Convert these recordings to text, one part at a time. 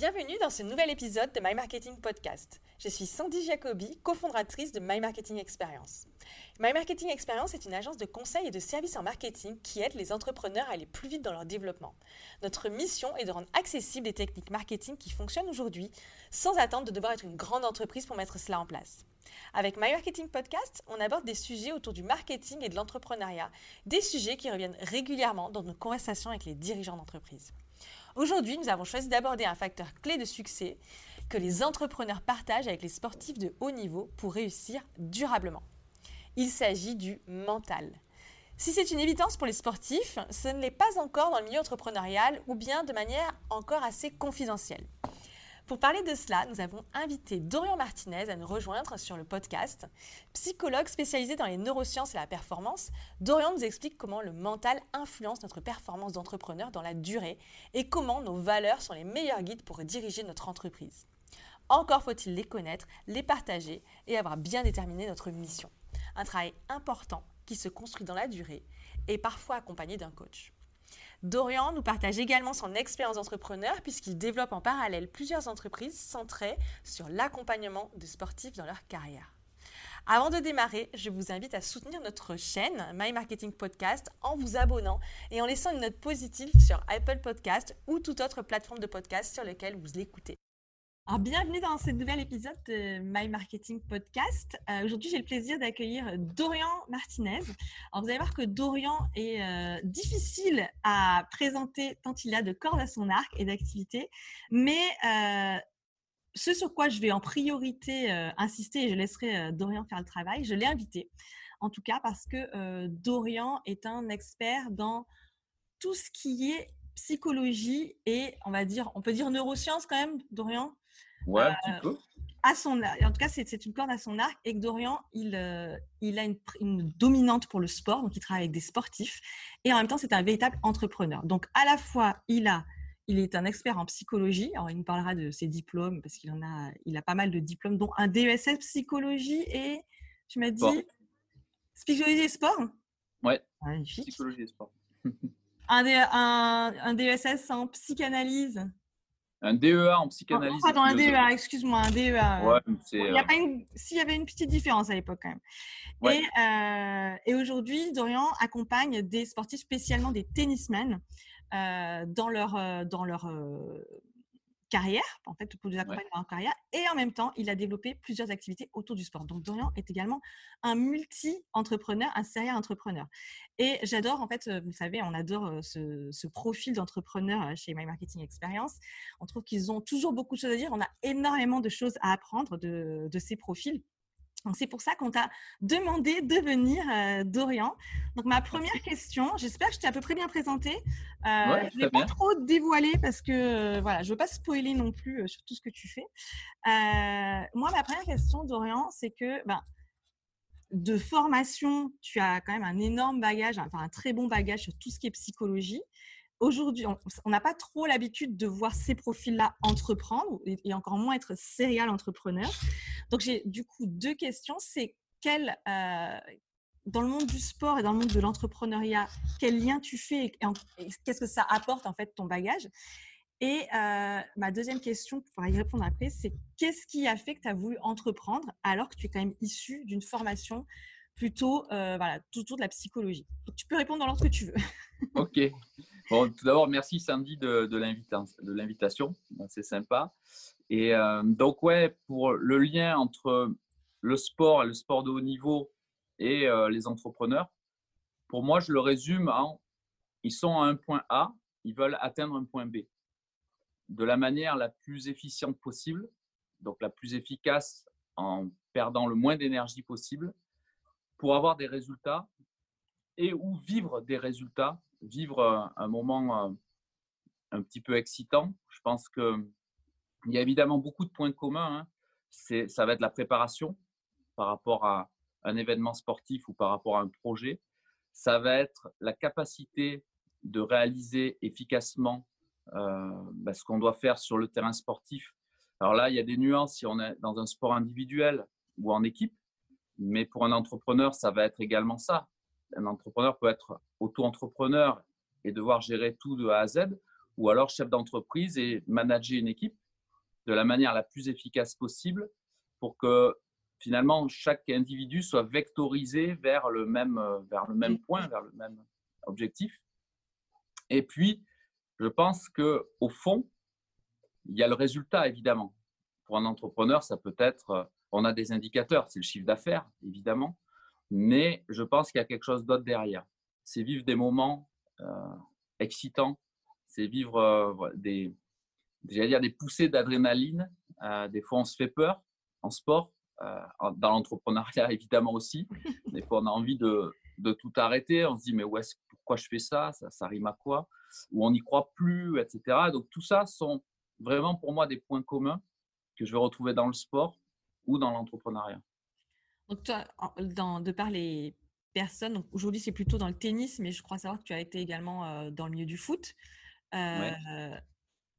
Bienvenue dans ce nouvel épisode de My Marketing Podcast. Je suis Sandy Jacobi, cofondatrice de My Marketing Experience. My Marketing Experience est une agence de conseil et de services en marketing qui aide les entrepreneurs à aller plus vite dans leur développement. Notre mission est de rendre accessibles les techniques marketing qui fonctionnent aujourd'hui sans attendre de devoir être une grande entreprise pour mettre cela en place. Avec My Marketing Podcast, on aborde des sujets autour du marketing et de l'entrepreneuriat, des sujets qui reviennent régulièrement dans nos conversations avec les dirigeants d'entreprise. Aujourd'hui, nous avons choisi d'aborder un facteur clé de succès que les entrepreneurs partagent avec les sportifs de haut niveau pour réussir durablement. Il s'agit du mental. Si c'est une évidence pour les sportifs, ce ne l'est pas encore dans le milieu entrepreneurial ou bien de manière encore assez confidentielle. Pour parler de cela, nous avons invité Dorian Martinez à nous rejoindre sur le podcast. Psychologue spécialisé dans les neurosciences et la performance, Dorian nous explique comment le mental influence notre performance d'entrepreneur dans la durée et comment nos valeurs sont les meilleurs guides pour diriger notre entreprise. Encore faut-il les connaître, les partager et avoir bien déterminé notre mission. Un travail important qui se construit dans la durée et parfois accompagné d'un coach. Dorian nous partage également son expérience d'entrepreneur puisqu'il développe en parallèle plusieurs entreprises centrées sur l'accompagnement des sportifs dans leur carrière. Avant de démarrer, je vous invite à soutenir notre chaîne My Marketing Podcast en vous abonnant et en laissant une note positive sur Apple Podcast ou toute autre plateforme de podcast sur laquelle vous l'écoutez. Alors, bienvenue dans ce nouvel épisode de My Marketing Podcast. Euh, aujourd'hui, j'ai le plaisir d'accueillir Dorian Martinez. Alors, vous allez voir que Dorian est euh, difficile à présenter tant il a de cordes à son arc et d'activités, mais euh, ce sur quoi je vais en priorité insister, et je laisserai Dorian faire le travail, je l'ai invité, en tout cas parce que Dorian est un expert dans tout ce qui est psychologie et on va dire, on peut dire neurosciences quand même, Dorian? Ouais, un petit peu. À son, en tout cas, c'est une corde à son arc. Et que Dorian, il, il a une, une, dominante pour le sport, donc il travaille avec des sportifs. Et en même temps, c'est un véritable entrepreneur. Donc, à la fois, il a il est un expert en psychologie. Alors, il nous parlera de ses diplômes parce qu'il en a, il a pas mal de diplômes, dont un DESS psychologie et, tu m'as dit, psychologie et sport? Ouais. Psychologie et sport. un, un, un DESS en psychanalyse. Un DEA en psychanalyse. pardon, un DEA, excuse-moi, un DEA. Ouais, y euh. S'il y avait une petite différence à l'époque quand même. Et, euh, et aujourd'hui, Dorian accompagne des sportifs, spécialement des tennismen, euh, dans leur, dans leur carrière, en fait, pour les accompagner dans carrière. Et en même temps, il a développé plusieurs activités autour du sport. Donc, Dorian est également un multi-entrepreneur, un serial entrepreneur. Et j'adore, en fait, vous le savez, on adore ce, profil d'entrepreneur chez My Marketing Experience. On trouve qu'ils ont toujours beaucoup de choses à dire. On a énormément de choses à apprendre de, de ces profils. Donc, c'est pour ça qu'on t'a demandé de venir, euh, Dorian. Donc, ma première question, j'espère que je t'ai à peu près bien présenté. Euh, je ne vais pas trop dévoiler parce que euh, voilà, je ne veux pas spoiler non plus sur tout ce que tu fais. moi, ma première question, Dorian, c'est que ben, de formation, tu as quand même un énorme bagage, enfin un très bon bagage sur tout ce qui est psychologie aujourd'hui, on n'a pas trop l'habitude de voir ces profils-là entreprendre et, encore moins être serial entrepreneur. Donc, j'ai du coup deux questions. C'est quel, euh, dans le monde du sport et dans le monde de l'entrepreneuriat, quel lien tu fais et, qu'est-ce que ça apporte en fait ton bagage? Et euh, ma deuxième question, pour y répondre après, c'est qu'est-ce qui a fait que tu as voulu entreprendre alors que tu es quand même issu d'une formation plutôt euh, autour de la psychologie? tu peux répondre dans l'ordre que tu veux. ok. Bon, tout d'abord, merci Sandy de l'invitation. C'est sympa. Et euh, donc, ouais, pour le lien entre le sport et le sport de haut niveau et euh, les entrepreneurs, pour moi, je le résume en ils sont à un point A, ils veulent atteindre un point B de la manière la plus efficiente possible, donc la plus efficace en perdant le moins d'énergie possible pour avoir des résultats et ou vivre des résultats, vivre un moment euh, un petit peu excitant. Je pense qu'il y a évidemment beaucoup de points communs. Hein. Ça va être la préparation par rapport à un événement sportif ou par rapport à un projet. Ça va être la capacité de réaliser efficacement euh, bah, ce qu'on doit faire sur le terrain sportif. Alors là, il y a des nuances si on est dans un sport individuel ou en équipe. Mais pour un entrepreneur, ça va être également ça. Un entrepreneur peut être auto-entrepreneur et devoir gérer tout de A à Z, ou alors chef d'entreprise et manager une équipe de la manière la plus efficace possible pour que finalement chaque individu soit vectorisé vers le même, vers le même point, vers le même objectif. Et puis, je pense qu'au fond, il y a le résultat, évidemment. Pour un entrepreneur, ça peut être, on a des indicateurs, c'est le chiffre d'affaires, évidemment, mais je pense qu'il y a quelque chose d'autre derrière. C'est vivre des moments euh, excitants, c'est vivre euh, des, dire des poussées d'adrénaline. Euh, des fois, on se fait peur en sport, dans l'entrepreneuriat évidemment aussi. Des fois, on a envie de, de tout arrêter. On se dit, mais où est pourquoi je fais ça, ça Ça rime à quoi? Ou on n'y croit plus, etc. Donc, tout ça sont vraiment pour moi des points communs que je vais retrouver dans le sport ou dans l'entrepreneuriat. Donc, toi, dans, de par les personnes, aujourd'hui c'est plutôt dans le tennis, mais je crois savoir que tu as été également euh, dans le milieu du foot. Euh,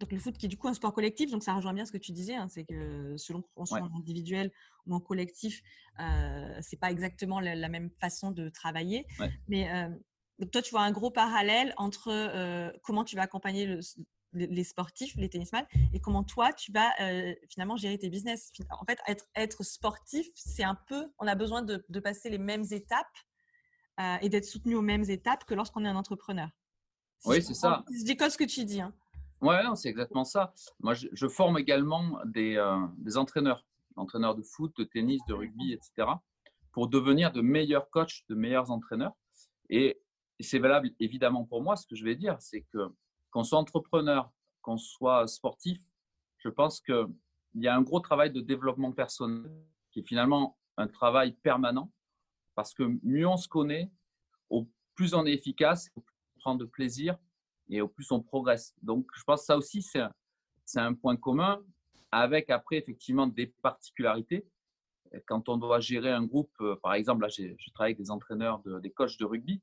donc, le foot qui est du coup un sport collectif, donc ça rejoint bien ce que tu disais, hein, c'est que selon qu'on soit en individuel ou en collectif, euh, c'est pas exactement la, même façon de travailler. Mais donc toi, tu vois un gros parallèle entre comment tu vas accompagner le, les sportifs, les tennisman, et comment toi, tu vas euh, finalement gérer tes business. En fait, être, être sportif, c'est un peu, on a besoin de, de passer les mêmes étapes euh, et d'être soutenu aux mêmes étapes que lorsqu'on est un entrepreneur. oui, c'est ça. Je décode ce que tu dis. Hein. Oui, c'est exactement ça. Moi, je, forme également des, euh, des, entraîneurs, entraîneurs de foot, de tennis, de rugby, etc., pour devenir de meilleurs coachs, de meilleurs entraîneurs. Et c'est valable évidemment pour moi. Ce que je vais dire, c'est que qu'on soit entrepreneur, qu'on soit sportif, je pense qu'il y a un gros travail de développement personnel qui est finalement un travail permanent parce que mieux on se connaît, au plus on est efficace, au plus on prend de plaisir et au plus on progresse. Donc, je pense que ça aussi, c'est un, un point commun avec après effectivement des particularités. Quand on doit gérer un groupe, euh, par exemple, là, je travaille avec des entraîneurs, de, des coachs de rugby,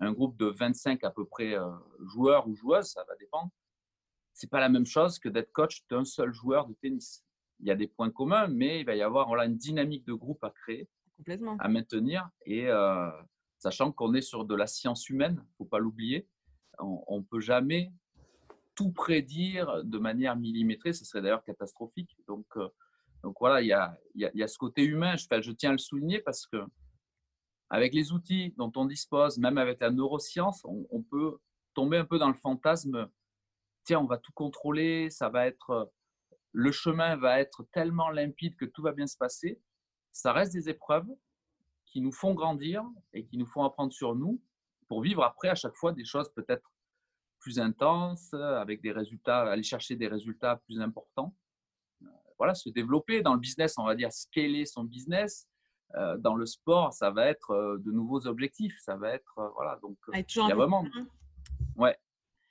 un groupe de 25 à peu près euh, joueurs ou joueuses, ça va dépendre. C'est pas la même chose que d'être coach d'un seul joueur de tennis. Il y a des points communs, mais il va y avoir voilà, une dynamique de groupe à créer, à maintenir, et euh, sachant qu'on est sur de la science humaine, faut pas l'oublier. On, ne peut jamais tout prédire de manière millimétrée, ce serait d'ailleurs catastrophique. Donc, euh, voilà, il y a, ce côté humain. Je, tiens à le souligner parce que avec les outils dont on dispose, même avec la neuroscience, on, peut tomber un peu dans le fantasme. Tiens, on va tout contrôler, ça va être, le chemin va être tellement limpide que tout va bien se passer. Ça reste des épreuves qui nous font grandir et qui nous font apprendre sur nous pour vivre après à chaque fois des choses peut-être plus intenses, avec des résultats, aller chercher des résultats plus importants. Voilà, se développer dans le business, on va dire scaler son business, euh, dans le sport, ça va être euh, de nouveaux objectifs. Ça va être, euh, voilà, donc il y a vraiment. Ouais,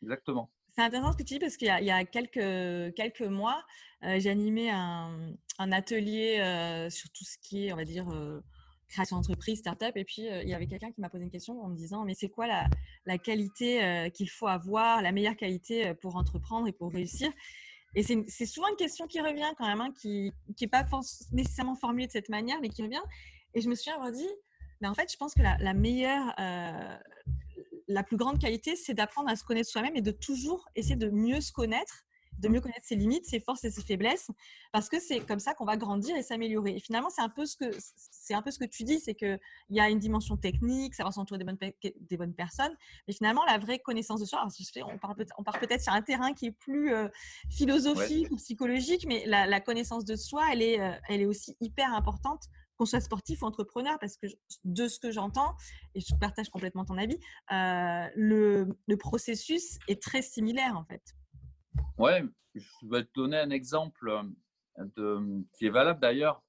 exactement. C'est intéressant ce que tu dis parce qu'il y, a quelques, quelques mois, j'ai animé un, un atelier sur tout ce qui est, on va dire, création d'entreprise, start-up. Et puis, il y avait quelqu'un qui m'a posé une question en me disant Mais c'est quoi la, la qualité qu'il faut avoir, la meilleure qualité pour entreprendre et pour réussir? Et c'est souvent une question qui revient quand même, hein, qui n'est pas nécessairement formulée de cette manière, mais qui revient. Et je me avoir dit, mais en fait, je pense que la, meilleure, la plus grande qualité, c'est d'apprendre à se connaître soi-même et de toujours essayer de mieux se connaître de mieux connaître ses limites, ses forces et ses faiblesses, parce que c'est comme ça qu'on va grandir et s'améliorer. Et finalement, c'est un peu ce que c'est un peu ce que tu dis, c'est que il y a une dimension technique, savoir s'entourer des bonnes des bonnes personnes, mais finalement, la vraie connaissance de soi. on part peut on part peut-être sur un terrain qui est plus euh, philosophique ou psychologique, mais la, connaissance de soi, elle est euh, elle est aussi hyper importante qu'on soit sportif ou entrepreneur, parce que de ce que j'entends, et je partage complètement ton avis, euh, le, le processus est très similaire en fait. Ouais, je vais te donner un exemple euh, qui est valable d'ailleurs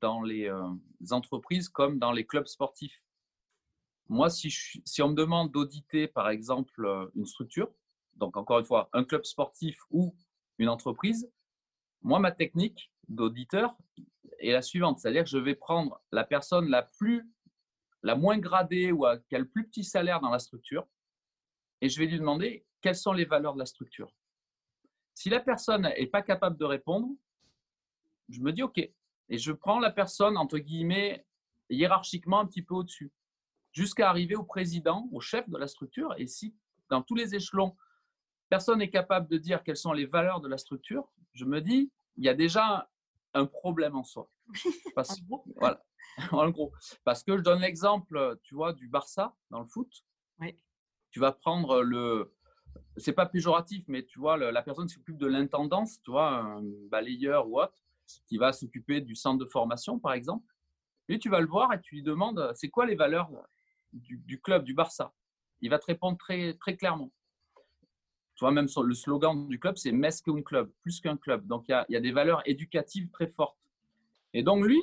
dans les euh, entreprises comme dans les clubs sportifs. Moi, si, si on me demande d'auditer, par exemple, euh, une structure, donc encore une fois, un club sportif ou une entreprise, moi, ma technique d'auditeur est la suivante, c'est-à-dire que je vais prendre la personne la plus, la moins gradée ou qui a le plus petit salaire dans la structure, et je vais lui demander quelles sont les valeurs de la structure. Si la personne n'est pas capable de répondre, je me dis OK. Et je prends la personne, entre guillemets, hiérarchiquement un petit peu au-dessus, jusqu'à arriver au président, au chef de la structure. Et si dans tous les échelons, personne n'est capable de dire quelles sont les valeurs de la structure, je me dis, il y a déjà un problème en soi. Parce, voilà, en gros. Parce que je donne l'exemple, tu vois, du Barça dans le foot. Tu vas prendre le. C'est pas péjoratif, mais tu vois, la personne s'occupe de l'intendance, tu vois, un balayeur ou autre, qui va s'occuper du centre de formation, par exemple. Et tu vas le voir et tu lui demandes c'est quoi les valeurs du, club, du Barça? Il va te répondre très, très clairement. Tu vois, même le slogan du club, c'est qu'un club, plus qu'un club. Donc, il y, a, il y a des valeurs éducatives très fortes. Et donc, lui,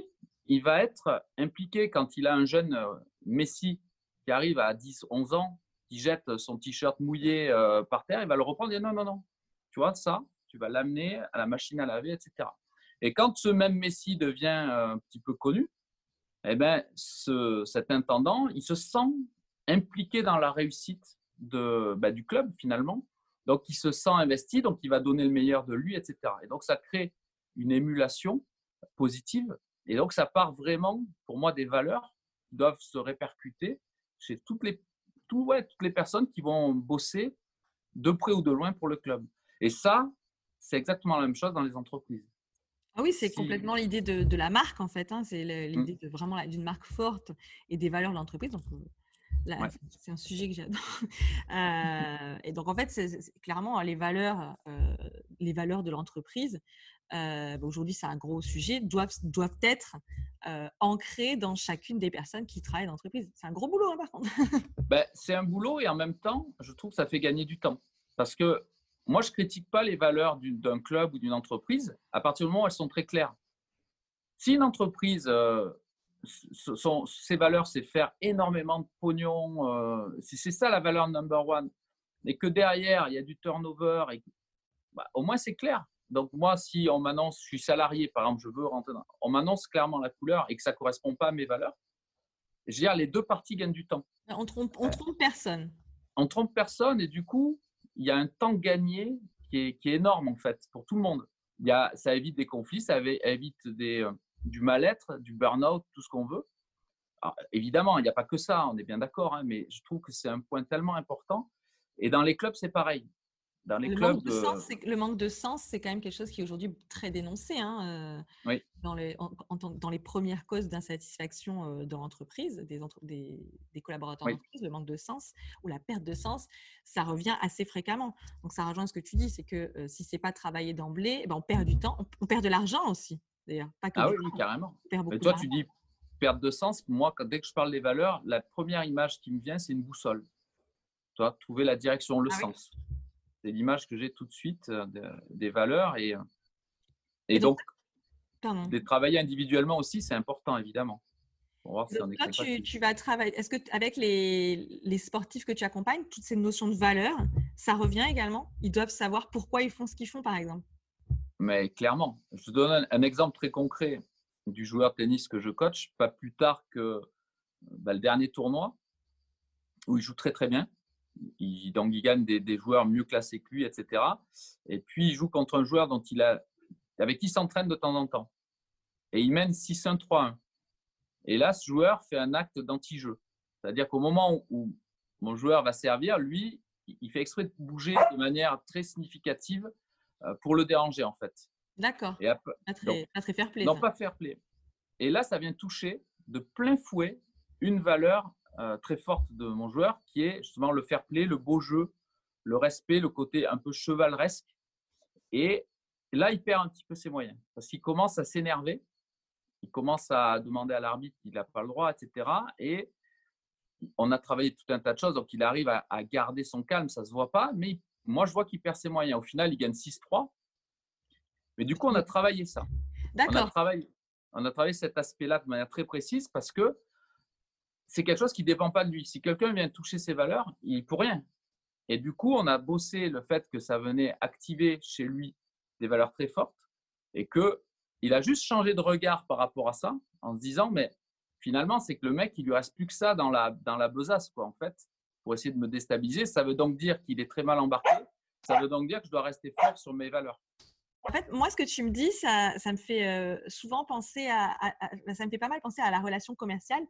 il va être impliqué quand il a un jeune euh, Messi qui arrive à 10, 11 ans, qui jette son t-shirt mouillé euh, par terre, il va le reprendre et dire non, non, non, tu vois, ça, tu vas l'amener à la machine à laver, etc. Et quand ce même Messi devient euh, un petit peu connu, eh ben, ce, cet intendant, il se sent impliqué dans la réussite de, bah, du club finalement. Donc, il se sent investi, donc il va donner le meilleur de lui, etc. Et donc, ça crée une émulation positive et donc, ça part vraiment, pour moi, des valeurs qui doivent se répercuter chez toutes les, tout, ouais, toutes les personnes qui vont bosser de près ou de loin pour le club. Et ça, c'est exactement la même chose dans les entreprises. Ah oui, c'est complètement l'idée de, de, la marque, en fait. Hein. C'est mmh. l'idée de vraiment d'une marque forte et des valeurs de l'entreprise. Donc, euh, c'est un sujet que j'adore. Euh, et donc, en fait, c'est clairement les valeurs, euh, les valeurs de l'entreprise euh, aujourd'hui c'est un gros sujet, doivent, doivent être euh, ancrés dans chacune des personnes qui travaillent dans l'entreprise. C'est un gros boulot, hein, par contre. ben, c'est un boulot et en même temps, je trouve que ça fait gagner du temps. Parce que moi, je ne critique pas les valeurs d'un club ou d'une entreprise à partir du moment où elles sont très claires. Si une entreprise, euh, ses valeurs, c'est faire énormément de pognon, si c'est ça la valeur number one, et que derrière, il y a du turnover, bah, au moins c'est clair. Donc moi, si on m'annonce, je suis salarié, par exemple, je veux rentrer dans, on m'annonce clairement la couleur et que ça ne correspond pas à mes valeurs, je veux dire, les deux parties gagnent du temps. On trompe, on trompe personne. On trompe personne et du coup, il y a un temps gagné qui est, qui est énorme en fait pour tout le monde. Il y a, ça évite des conflits, ça évite des, euh, du mal-être, du burn-out, tout ce qu'on veut. évidemment, il n'y a pas que ça, on est bien d'accord, hein, mais je trouve que c'est un point tellement important. Et dans les clubs, c'est pareil les le Manque de sens, le manque de sens, c'est quand même quelque chose qui est aujourd'hui très dénoncé hein, euh, dans, les, dans les premières causes d'insatisfaction euh, dans l'entreprise, des, des, des, collaborateurs d'entreprise, le manque de sens ou la perte de sens, ça revient assez fréquemment. Donc ça rejoint ce que tu dis, c'est que euh, si c'est pas travaillé d'emblée, eh ben, on perd du temps, on, perd de l'argent aussi, d'ailleurs. ah oui, carrément. Mais toi, tu dis perte de sens. Moi, dès que je parle des valeurs, la première image qui me vient, c'est une boussole. Toi, trouver la direction, le ah sens c'est l'image que j'ai tout de suite euh, des valeurs. Et, euh, et, donc, de travailler individuellement aussi, c'est important, évidemment. toi, tu, vas travailler. Est-ce que avec les, les, sportifs que tu accompagnes, toutes ces notions de valeur, ça revient également? Ils doivent savoir pourquoi ils font ce qu'ils font, par exemple. Mais clairement, je te donne un, exemple très concret du joueur de tennis que je coach, pas plus tard que bah, le dernier tournoi où il joue très très bien. Il, donc, il gagne des, joueurs mieux classés que lui, etc. Et puis, il joue contre un joueur dont il a, avec qui il s'entraîne de temps en temps. Et il mène 6-1-3-1. Et là, ce joueur fait un acte d'anti-jeu. C'est-à-dire qu'au moment où mon joueur va servir, lui, il fait exprès de bouger de manière très significative euh, pour le déranger, en fait. D'accord. Pas, très, très fair play. Non, pas fair play. Et là, ça vient toucher de plein fouet une valeur euh, très forte de mon joueur, qui est justement le fair play, le beau jeu, le respect, le côté un peu chevaleresque. Et là, il perd un petit peu ses moyens parce qu'il commence à s'énerver, il commence à demander à l'arbitre qu'il n'a pas le droit, etc. Et on a travaillé tout un tas de choses, donc il arrive à, garder son calme, ça ne se voit pas, mais moi, je vois qu'il perd ses moyens. Au final, il gagne 6-3. Mais du coup, on a travaillé ça. D'accord. On a travaillé, on a travaillé cet aspect-là de manière très précise parce que c'est quelque chose qui ne dépend pas de lui. Si quelqu'un vient toucher ses valeurs, il peut rien. Et du coup, on a bossé le fait que ça venait activer chez lui des valeurs très fortes et qu'il a juste changé de regard par rapport à ça en se disant, mais finalement, c'est que le mec, il lui reste plus que ça dans la, dans la besace, quoi, en fait, pour essayer de me déstabiliser. Ça veut donc dire qu'il est très mal embarqué. Ça veut donc dire que je dois rester fort sur mes valeurs. En fait, moi, ce que tu me dis, ça, me fait euh, souvent penser à, ça me fait pas mal penser à la relation commerciale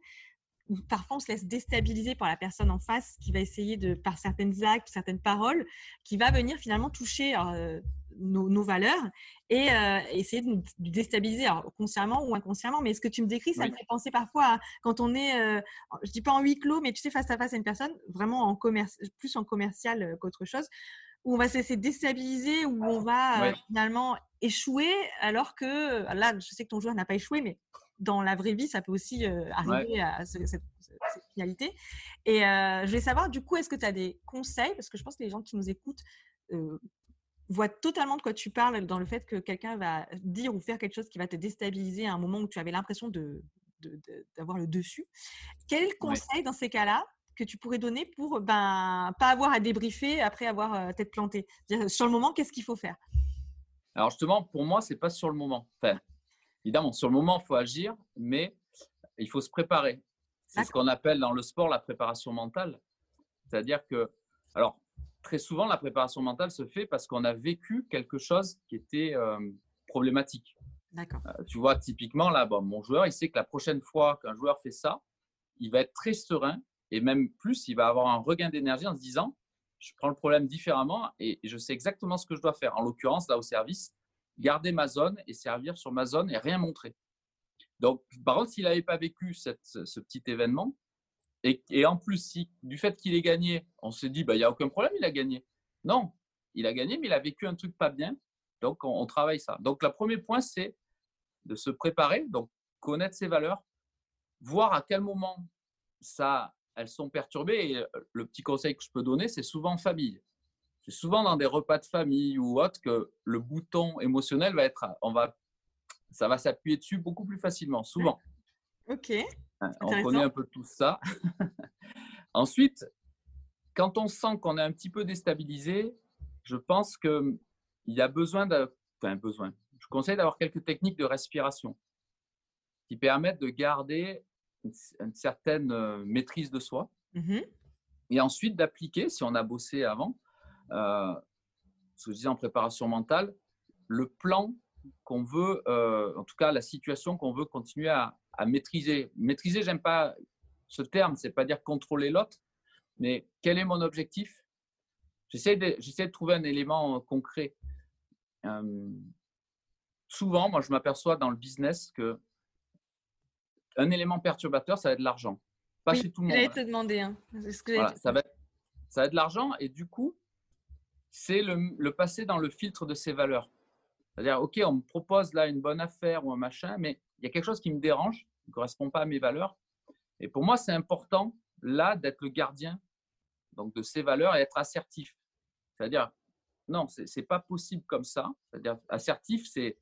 parfois on se laisse déstabiliser par la personne en face qui va essayer de, par certaines actes, certaines paroles, qui va venir finalement toucher. Euh, nos, valeurs et essayer de nous déstabiliser, alors, consciemment ou inconsciemment. Mais ce que tu me décris, ça me fait penser parfois à quand on est, je dis pas en huis clos, mais tu sais, face à face à une personne, vraiment en commerce, plus en commercial qu'autre chose, où on va se laisser déstabiliser, où on va finalement échouer, alors que là, je sais que ton joueur n'a pas échoué, mais dans la vraie vie, ça peut aussi arriver à cette, finalité. Et je vais savoir, du coup, est-ce que tu as des conseils? Parce que je pense que les gens qui nous écoutent voient totalement de quoi tu parles dans le fait que quelqu'un va dire ou faire quelque chose qui va te déstabiliser à un moment où tu avais l'impression de, d'avoir le dessus. Quel conseil dans ces cas-là que tu pourrais donner pour ben pas avoir à débriefer après avoir tête plantée? Sur le moment, qu'est-ce qu'il faut faire? Alors justement, pour moi, c'est pas sur le moment. Enfin, évidemment, sur le moment, il faut agir, mais il faut se préparer. C'est ce qu'on appelle dans le sport la préparation mentale. C'est-à-dire que, alors, très souvent, la préparation mentale se fait parce qu'on a vécu quelque chose qui était problématique. D'accord. Euh, tu vois, typiquement, là, bon, mon joueur, il sait que la prochaine fois qu'un joueur fait ça, il va être très serein et même plus, il va avoir un regain d'énergie en se disant je prends le problème différemment et je sais exactement ce que je dois faire. En l'occurrence, là au service, garder ma zone et servir sur ma zone et rien montrer. Donc, par contre, s'il n'avait pas vécu ce petit événement, et, en plus, si, du fait qu'il ait gagné, on se dit, bah, il n'y a aucun problème, il a gagné. Non, il a gagné, mais il a vécu un truc pas bien. Donc, on, travaille ça. Donc, le premier point, c'est de se préparer, donc connaître ses valeurs, voir à quel moment ça, elles sont perturbées. Et le petit conseil que je peux donner, c'est souvent en famille. C'est souvent dans des repas de famille ou autre que le bouton émotionnel va être, on va, ça va s'appuyer dessus beaucoup plus facilement, souvent. Ok. Hein, on connaît un peu tout ça. Ensuite, quand on sent qu'on est un petit peu déstabilisé, je pense qu'il y a besoin de, enfin besoin. Je conseille d'avoir quelques techniques de respiration qui permettent de garder une, certaine euh, maîtrise de soi. Mmh Et ensuite d'appliquer, si on a bossé avant, euh, ce que je disais en préparation mentale, le plan qu'on veut, euh, en tout cas la situation qu'on veut continuer à, maîtriser. Maîtriser, j'aime pas ce terme, c'est pas dire contrôler l'autre, mais quel est mon objectif? J'essaie de, de, trouver un élément concret. souvent, moi, je m'aperçois dans le business que un élément perturbateur, ça va être l'argent. Pas chez tout le monde. J'allais te demander. Hein. ça, va être, ça va être l'argent et du coup, c'est le, le, passer dans le filtre de ses valeurs. C'est-à-dire, OK, on me propose là une bonne affaire ou un machin, mais il y a quelque chose qui me dérange, qui ne correspond pas à mes valeurs. Et pour moi, c'est important là d'être le gardien donc de ses valeurs et être assertif. C'est-à-dire, non, ce n'est pas possible comme ça. C'est-à-dire, assertif, c'est,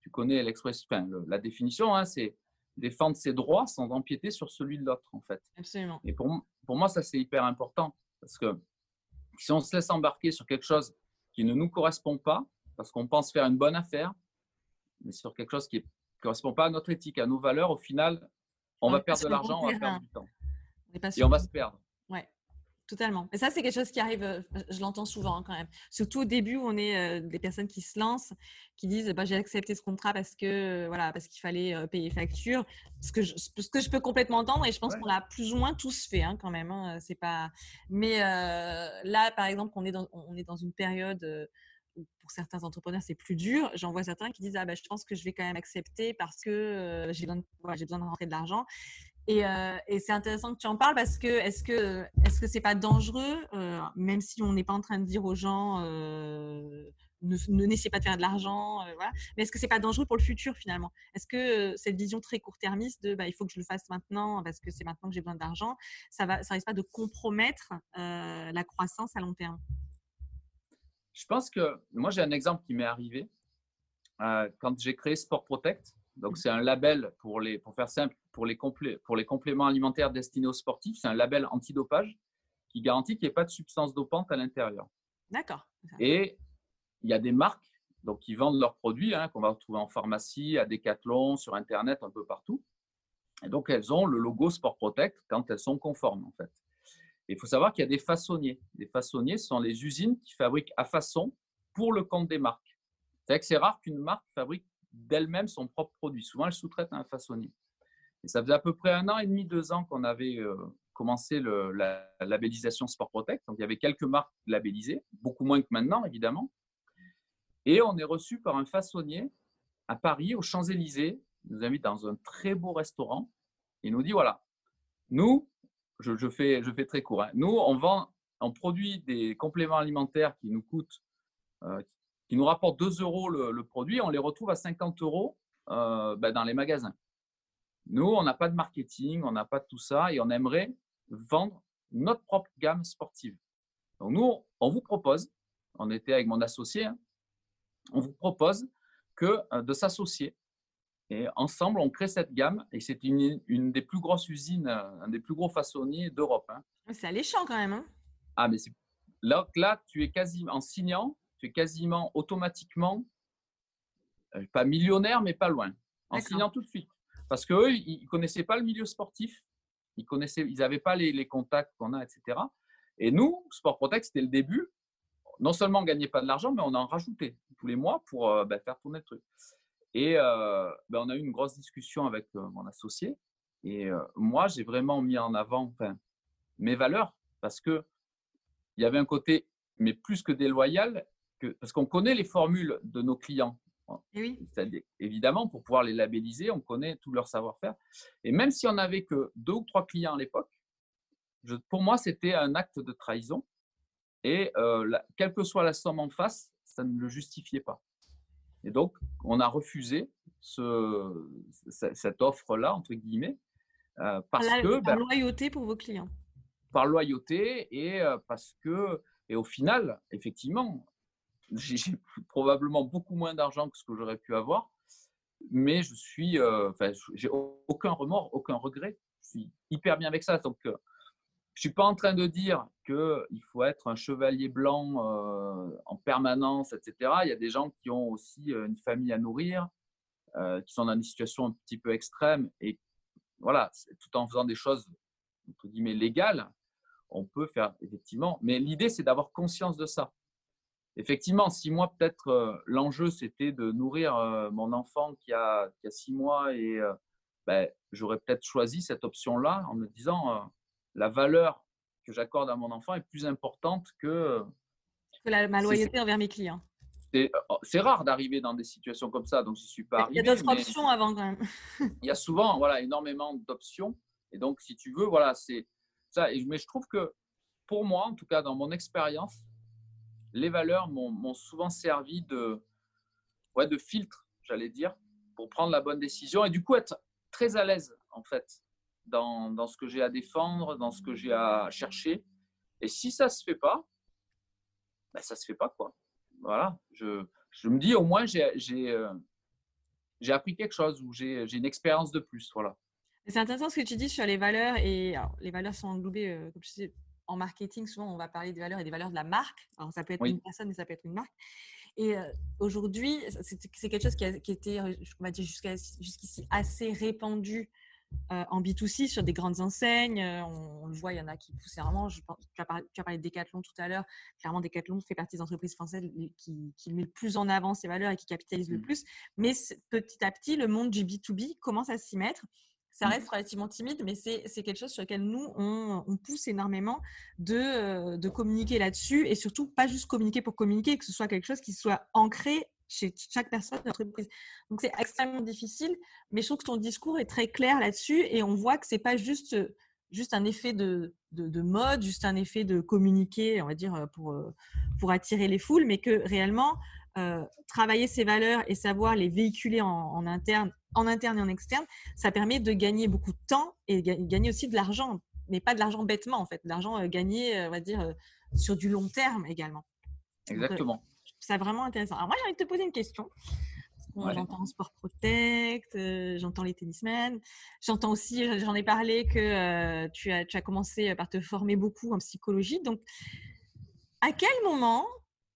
tu connais l'expression, enfin, la définition, hein, c'est défendre ses droits sans empiéter sur celui de l'autre, en fait. Absolument. Et pour, pour moi, ça, c'est hyper important. Parce que si on se laisse embarquer sur quelque chose qui ne nous correspond pas, parce qu'on pense faire une bonne affaire, mais sur quelque chose qui ne correspond pas à notre éthique, à nos valeurs, au final, on, va perdre de l'argent, on va perdre du temps. Et on va se perdre. Totalement. Et ça, c'est quelque chose qui arrive, euh, je l'entends souvent hein, quand même. Surtout au début où on est euh, des personnes qui se lancent, qui disent bah, j'ai accepté ce contrat parce que voilà parce qu'il fallait euh, payer facture. Ce que, je, ce que je peux complètement entendre et je pense qu'on l'a plus ou moins tous fait hein, quand même. Hein, c'est pas. Mais là, par exemple, on est dans, on est dans une période où pour certains entrepreneurs c'est plus dur. J'en vois certains qui disent ah bah, je pense que je vais quand même accepter parce que j'ai besoin, j'ai besoin de rentrer de l'argent. Euh, et, c'est intéressant que tu en parles parce que est-ce que est-ce que c'est pas dangereux, euh, même si on n'est pas en train de dire aux gens euh, ne, n'essayez pas de faire de l'argent. Mais est-ce que c'est pas dangereux pour le futur finalement? Est-ce que cette vision très court-termiste de bah, il faut que je le fasse maintenant parce que c'est maintenant que j'ai besoin d'argent, ça va, ça risque pas de compromettre la croissance à long terme? Je pense que moi j'ai un exemple qui m'est arrivé quand j'ai créé Sport Protect. Donc, c'est un label, pour, les, pour faire simple, pour les, pour les compléments alimentaires destinés aux sportifs. C'est un label antidopage qui garantit qu'il n'y ait pas de substance dopante à l'intérieur. D'accord. Et il y a des marques donc, qui vendent leurs produits, hein, qu'on va retrouver en pharmacie, à Decathlon, sur Internet, un peu partout. Et donc, elles ont le logo Sport Protect quand elles sont conformes, en fait. il faut savoir qu'il y a des façonniers. Les façonniers sont les usines qui fabriquent à façon pour le compte des marques. C'est que c'est rare qu'une marque fabrique d'elle-même son propre produit. Souvent, elle sous-traite un façonnier. Et ça faisait à peu près un an et demi, deux ans qu'on avait euh, commencé la, labellisation Sport Protect. Donc, il y avait quelques marques labellisées, beaucoup moins que maintenant, évidemment. Et on est reçu par un façonnier à Paris, aux Champs-Élysées. Il nous invite dans un très beau restaurant. Il nous dit voilà, nous, je, fais, je fais très court, hein. nous, on vend, on produit des compléments alimentaires qui nous coûtent, euh, qui nous rapportent 2 euros le, produit, on les retrouve à 50 euros euh, ben, dans les magasins. Nous, on n'a pas de marketing, on n'a pas de tout ça et on aimerait vendre notre propre gamme sportive. Donc nous, on vous propose, on était avec mon associé, hein, on vous propose que euh, de s'associer. Et ensemble, on crée cette gamme et c'est une, une, des plus grosses usines, euh, un des plus gros façonniers d'Europe. Hein. C'est alléchant quand même. Hein. ah, mais là, là, tu es quasiment, en signant, tu es quasiment automatiquement, euh, pas millionnaire, mais pas loin, en signant tout de suite. Parce qu'eux, ils ne connaissaient pas le milieu sportif, ils connaissaient, ils n'avaient pas les, les contacts qu'on a, etc. Et nous, Sport Protect, c'était le début. Non seulement on ne gagnait pas de l'argent, mais on en rajoutait tous les mois pour euh, bah, faire tourner le truc. Et euh, bah, on a eu une grosse discussion avec euh, mon associé. Et moi, j'ai vraiment mis en avant mes valeurs parce que il y avait un côté, mais plus que déloyal, que, parce qu'on connaît les formules de nos clients. Eh oui. Évidemment, pour pouvoir les labelliser, on connaît tout leur savoir-faire. Et même si on n'avait que deux ou trois clients à l'époque, pour moi, c'était un acte de trahison. Et euh, quelle que soit la somme en face, ça ne le justifiait pas. Et donc, on a refusé ce, cette offre-là, entre guillemets, euh, parce que… Par ben loyauté pour vos clients. Par loyauté et euh, parce que… Et au final, effectivement, j'ai probablement beaucoup moins d'argent que ce que j'aurais pu avoir, mais je suis, enfin, j'ai aucun remords, aucun regret. Je suis hyper bien avec ça. Donc, je suis pas en train de dire qu'il faut être un chevalier blanc euh, en permanence, etc. Il y a des gens qui ont aussi euh, une famille à nourrir, euh, qui sont dans une situation un petit peu extrême. Et voilà, tout en faisant des choses, entre guillemets, légales, on peut faire effectivement. Mais l'idée, c'est d'avoir conscience de ça. Effectivement, si moi, peut-être, l'enjeu, c'était de nourrir mon enfant qui a, qui a six mois et ben, j'aurais peut-être choisi cette option-là en me disant la valeur que j'accorde à mon enfant est plus importante que, que la, ma loyauté envers mes clients. Oh, c'est rare d'arriver dans des situations comme ça, donc je suis pas arrivé. Il y a d'autres options avant quand même. il y a souvent voilà, énormément d'options. Et donc, si tu veux, voilà, c'est ça. Mais je trouve que pour moi, en tout cas dans mon expérience, les valeurs m'ont souvent servi de, ouais, de filtre, j'allais dire, pour prendre la bonne décision et du coup être très à l'aise en fait dans, dans ce que j'ai à défendre, dans ce que j'ai à chercher. Et si ça se fait pas, ben ça se fait pas. quoi. Voilà, je, je me dis au moins j'ai euh, appris quelque chose ou j'ai une expérience de plus. Voilà. C'est intéressant ce que tu dis sur les valeurs. Et les valeurs sont englobées, euh, comme tu sais, en marketing, souvent on va parler des valeurs et des valeurs de la marque. Alors, ça peut être une personne, mais ça peut être une marque. Et euh, aujourd'hui, c'est quelque chose qui, a, qui était, on va dire jusqu'ici, assez répandu euh, en B2C sur des grandes enseignes. Euh, on, le voit, il y en a qui poussent vraiment. Je pense, tu, as parlé, tu as parlé de Decathlon tout à l'heure. Clairement, Decathlon fait partie des entreprises françaises qui, qui met le plus en avant ces valeurs et qui capitalisent le mmh. plus. Mais petit à petit, le monde du B2B commence à s'y mettre. Ça reste relativement timide, mais c'est quelque chose sur lequel nous, on, pousse énormément de, euh, de communiquer là-dessus et surtout pas juste communiquer pour communiquer, que ce soit quelque chose qui soit ancré chez chaque personne d'entreprise. Donc c'est extrêmement difficile, mais je trouve que ton discours est très clair là-dessus et on voit que c'est pas juste juste un effet de, de, mode, juste un effet de communiquer, on va dire pour pour attirer les foules, mais que réellement euh, travailler ces valeurs et savoir les véhiculer en, interne, en interne et en externe, ça permet de gagner beaucoup de temps et gagner aussi de l'argent, mais pas de l'argent bêtement en fait, de l'argent gagné, on va dire sur du long terme également. Exactement ça vraiment intéressant. Alors moi, j'ai envie de te poser une question. J'entends Sport Protect, euh, j'entends les tennismen, j'entends aussi, j'en ai parlé, que euh, tu, as, tu as commencé par te former beaucoup en psychologie. Donc, à quel moment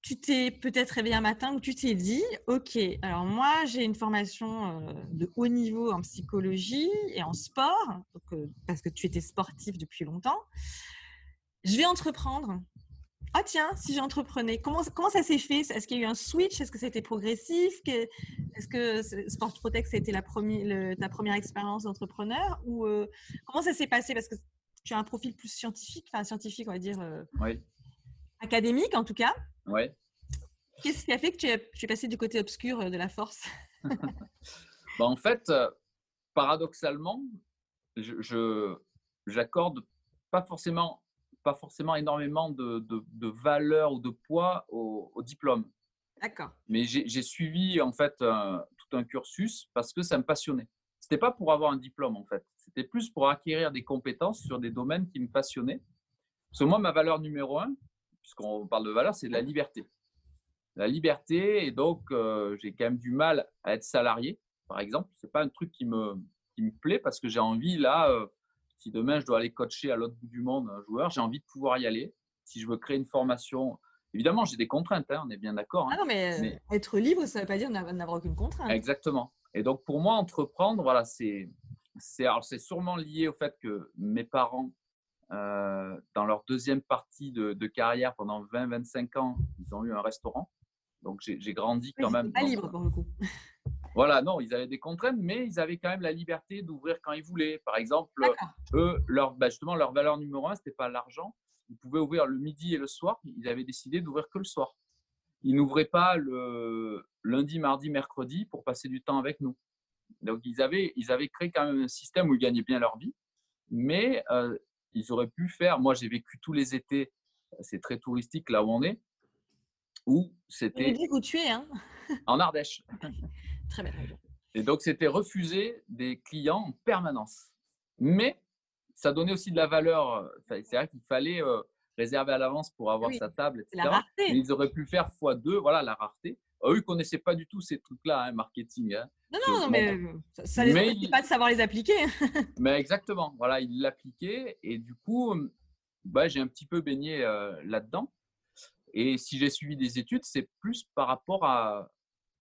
tu t'es peut-être réveillé un matin où tu t'es dit, OK, alors moi, j'ai une formation euh, de haut niveau en psychologie et en sport, parce que tu étais sportif depuis longtemps. Je vais entreprendre. Ah tiens, si j'entreprenais, comment, comment ça s'est fait? Est-ce qu'il y a eu un switch? Est-ce que c'était progressif? Est-ce que Sport Protect, première, ta première expérience d'entrepreneur? Ou euh, comment ça s'est passé? Parce que tu as un profil plus scientifique, enfin scientifique, on va dire, euh, académique en tout cas. Qu'est-ce qui a fait que tu es, passé du côté obscur de la force? Bah, En fait, paradoxalement, je j'accorde pas forcément, pas forcément énormément de, de, valeur ou de poids au, diplôme. D'accord. Mais j'ai suivi en fait tout un cursus parce que ça me passionnait. C'était pas pour avoir un diplôme en fait. C'était plus pour acquérir des compétences sur des domaines qui me passionnaient. Parce que moi, ma valeur numéro un, puisqu'on parle de valeur, c'est de la liberté. La liberté, et donc euh, j'ai quand même du mal à être salarié, par exemple. C'est pas un truc qui me, qui me plaît parce que j'ai envie là, euh, si demain je dois aller coacher à l'autre bout du monde un joueur, j'ai envie de pouvoir y aller. Si je veux créer une formation, évidemment j'ai des contraintes, hein, on est bien d'accord. Hein. ah non, mais, être libre, ça ne veut pas dire n'avoir aucune contrainte. Exactement. Et donc pour moi, entreprendre, voilà, c'est c'est sûrement lié au fait que mes parents, euh, dans leur deuxième partie de, carrière, pendant 20-25 ans, ils ont eu un restaurant. Donc j'ai grandi quand même. Pas libre pour le coup. Voilà, non, ils avaient des contraintes, mais ils avaient quand même la liberté d'ouvrir quand ils voulaient. Par exemple, eux, leur, bah, justement, leur valeur numéro un, ce n'était pas l'argent. Ils pouvaient ouvrir le midi et le soir. Ils avaient décidé d'ouvrir que le soir. Ils n'ouvraient pas le lundi, mardi, mercredi pour passer du temps avec nous. Donc, ils avaient, ils avaient créé quand même un système où ils gagnaient bien leur vie, mais euh, ils auraient pu faire. Moi, j'ai vécu tous les étés, c'est très touristique là où on est, où c'était. où tu es, hein En Ardèche. Très bien. Et donc, c'était refuser des clients en permanence. Mais ça donnait aussi de la valeur. Euh, c'est vrai qu'il fallait euh, réserver à l'avance pour avoir sa table, etc. La rareté. ils auraient pu faire x2, voilà, la rareté. eux, ils ne connaissaient pas du tout ces trucs-là, hein, marketing. Hein. Non, non, non, mais ça ne les pas de savoir les appliquer. mais exactement, voilà, ils l'appliquaient. Et du coup, bah, j'ai un petit peu baigné euh, là-dedans. Et si j'ai suivi des études, c'est plus par rapport à,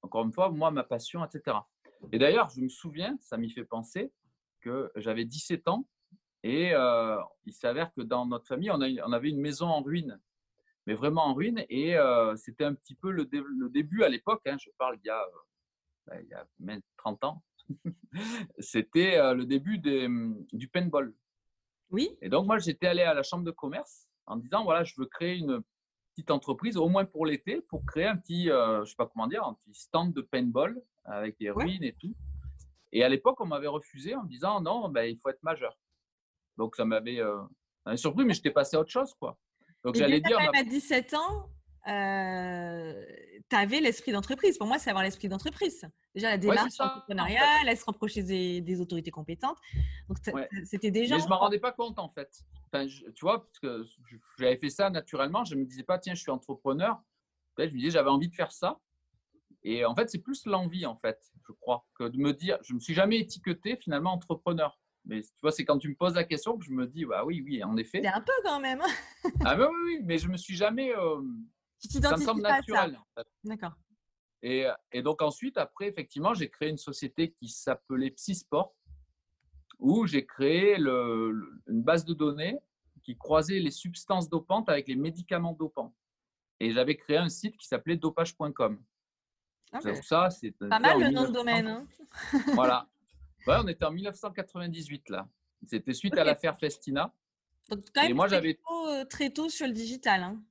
encore une fois, moi, ma passion, etc. Et d'ailleurs, je me souviens, ça m'y fait penser, que j'avais 17 ans et euh, il s'avère que dans notre famille, on, avait une maison en ruine, mais vraiment en ruine. Et euh, c'était un petit peu le, début à l'époque, hein, je parle il y a, euh, il y a même 30 ans, c'était le début du paintball. Oui. Et donc, moi, j'étais allé à la chambre de commerce en disant, voilà, je veux créer une petite entreprise, au moins pour l'été, pour créer un petit, euh, je sais pas comment dire, un petit stand de paintball avec des ruines et tout. Et à l'époque, on m'avait refusé en me disant non, ben, il faut être majeur. Donc ça m'avait euh, surpris, mais j'étais passé à autre chose, quoi. Donc j'allais dire. Même à 17 ans, euh, tu avais l'esprit d'entreprise. Pour moi, c'est avoir l'esprit d'entreprise. Déjà, la démarche entrepreneuriale, elle se rapprocher des, autorités compétentes. Donc, c'était déjà. Mais je ne m'en rendais pas compte, en fait. tu vois, parce que j'avais fait ça naturellement. Je ne me disais pas, tiens, je suis entrepreneur. je me disais, j'avais envie de faire ça. Et en fait, c'est plus l'envie, en fait, je crois, que de me dire, je ne me suis jamais étiqueté finalement entrepreneur. Mais tu vois, c'est quand tu me poses la question que je me dis, bah oui, oui, en effet. C'est un peu quand même. ah, mais oui, oui, mais je me suis jamais. Euh, ça me semble naturel. D'accord. Et, et, donc ensuite, après, effectivement, j'ai créé une société qui s'appelait Psysport, où j'ai créé le, une base de données qui croisait les substances dopantes avec les médicaments dopants. Et j'avais créé un site qui s'appelait dopage.com. Ah ça, c'est pas mal le nom de domaine. Hein. voilà. Ouais, on était en 1998 là. C'était suite à l'affaire Festina. Donc quand même et moi, j'avais euh, très tôt sur le digital. Hein.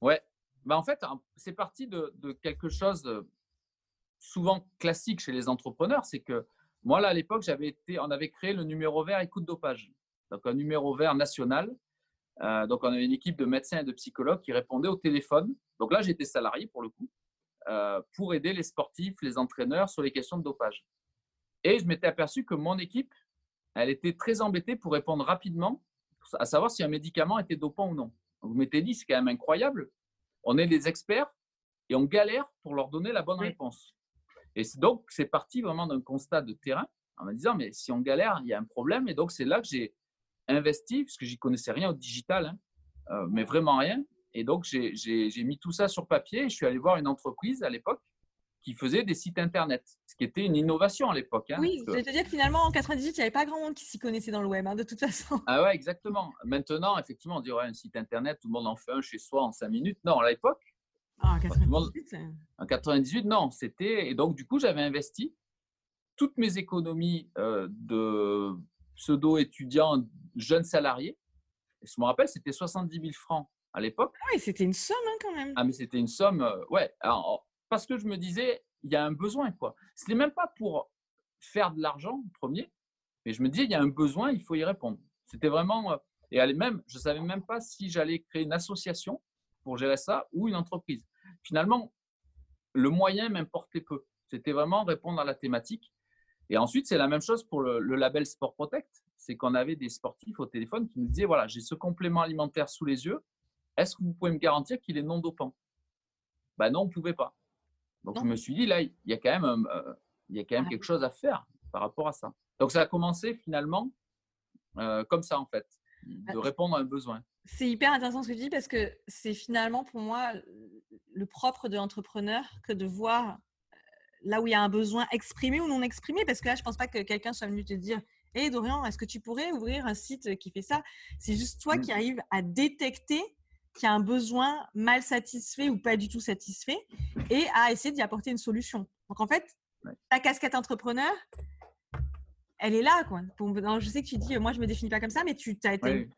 Ouais, bah, en fait, c'est parti de, quelque chose souvent classique chez les entrepreneurs. C'est que moi, là, à l'époque, j'avais été, on avait créé le numéro vert écoute dopage. Donc, un numéro vert national. Euh, donc, on avait une équipe de médecins et de psychologues qui répondaient au téléphone. Donc là, j'étais salarié pour le coup, euh, pour aider les sportifs, les entraîneurs sur les questions de dopage. Et je m'étais aperçu que mon équipe, elle était très embêtée pour répondre rapidement, à savoir si un médicament était dopant ou non. vous m'étiez dit, c'est quand même incroyable on est des experts et on galère pour leur donner la bonne réponse. Et donc, c'est parti vraiment d'un constat de terrain en me disant, mais si on galère, il y a un problème. Et donc, c'est là que j'ai investi, puisque j'y connaissais rien au digital, hein, euh, mais vraiment rien. Et donc, j'ai mis tout ça sur papier et je suis allé voir une entreprise à l'époque qui faisait des sites internet, ce qui était une innovation à l'époque. Hein, oui, je vais te dire que finalement, en 98, il n'y avait pas grand monde qui s'y connaissait dans le web, hein, de toute façon. Ah ouais, exactement. Maintenant, effectivement, on dirait un site internet, tout le monde en fait un chez soi en cinq minutes. Non, à l'époque. Ah, en 98 En 98, non. C'était. Et donc, du coup, j'avais investi toutes mes économies euh, de pseudo-étudiants, jeunes salariés. Et je me rappelle, c'était 70 000 francs à l'époque. Ah oui, c'était une somme hein, quand même. Ah, mais c'était une somme, euh, ouais. Parce que je me disais, il y a un besoin, quoi. Ce n'est même pas pour faire de l'argent, premier, mais je me disais, il y a un besoin, il faut y répondre. C'était vraiment. Euh, et même, je ne savais même pas si j'allais créer une association pour gérer ça ou une entreprise. Finalement, le moyen m'importait peu. C'était vraiment répondre à la thématique. Et ensuite, c'est la même chose pour le, label Sport Protect. C'est qu'on avait des sportifs au téléphone qui nous disaient voilà, j'ai ce complément alimentaire sous les yeux. Est-ce que vous pouvez me garantir qu'il est non dopant? Ben non, on ne pouvait pas. Donc je me suis dit là, il y a quand même, euh, il y a quand même quelque chose à faire par rapport à ça. Donc ça a commencé finalement euh, comme ça en fait, bah, de répondre à un besoin. C'est hyper intéressant ce que tu dis parce que c'est finalement pour moi le propre de l'entrepreneur que de voir euh, là où il y a un besoin exprimé ou non exprimé. Parce que là, je ne pense pas que quelqu'un soit venu te dire Hé Dorian, est-ce que tu pourrais ouvrir un site qui fait ça? C'est juste toi qui mmh. arrives à détecter qu'il y a un besoin mal satisfait ou pas du tout satisfait et à essayer d'y apporter une solution. Donc en fait, ta casquette entrepreneur, elle est là. Quoi. je sais que tu dis, moi je ne me définis pas comme ça, mais tu as été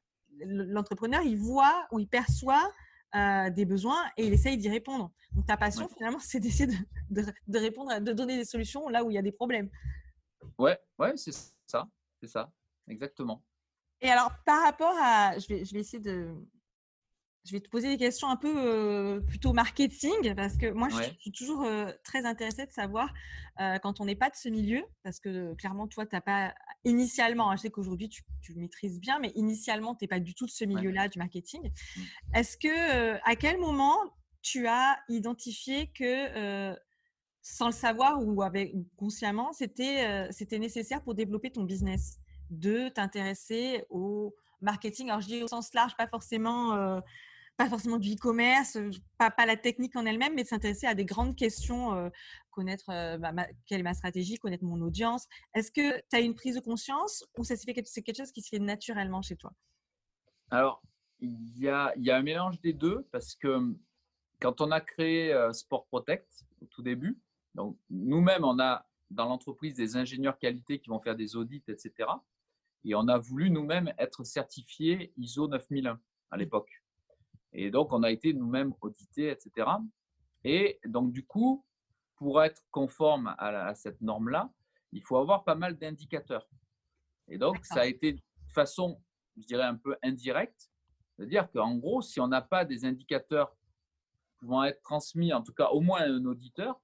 l'entrepreneur, il voit ou il perçoit euh, des besoins et il essaye d'y répondre. Donc ta passion, finalement, c'est d'essayer de, de, répondre, de donner des solutions là où il y a des problèmes. Ouais, ouais, c'est ça, c'est ça, exactement. Et alors, par rapport à, je vais, je vais essayer de, je vais te poser des questions un peu euh, plutôt marketing parce que moi, je, suis toujours euh, très intéressée de savoir euh, quand on n'est pas de ce milieu, parce que clairement, toi, tu n'as pas initialement, hein, je sais qu'aujourd'hui, tu, maîtrises bien, mais initialement, tu n'es pas du tout de ce milieu-là du marketing. Mmh. Est-ce que, à quel moment tu as identifié que, sans le savoir ou avec, consciemment, c'était c'était nécessaire pour développer ton business, de t'intéresser au marketing Alors, je dis au sens large, pas forcément pas forcément du e-commerce, euh, pas, pas, la technique en elle-même, mais de s'intéresser à des grandes questions, euh, connaître euh, bah, quelle est ma stratégie, connaître mon audience. Est-ce que tu as une prise de conscience ou ça c'est quelque chose qui se fait naturellement chez toi? Alors, il y a, y a, un mélange des deux parce que hum, quand on a créé Sport Protect au tout début, donc nous-mêmes, on a dans l'entreprise des ingénieurs qualité qui vont faire des audits, etc. Et on a voulu nous-mêmes être certifiés ISO 9001 à mmh. l'époque. Et donc, on a été nous-mêmes audités, etc. Et donc, du coup, pour être conforme à, cette norme-là, il faut avoir pas mal d'indicateurs. Et donc, ça a été de façon, je dirais, un peu indirecte. C'est-à-dire qu'en gros, si on n'a pas des indicateurs pouvant être transmis, en tout cas au moins à un auditeur,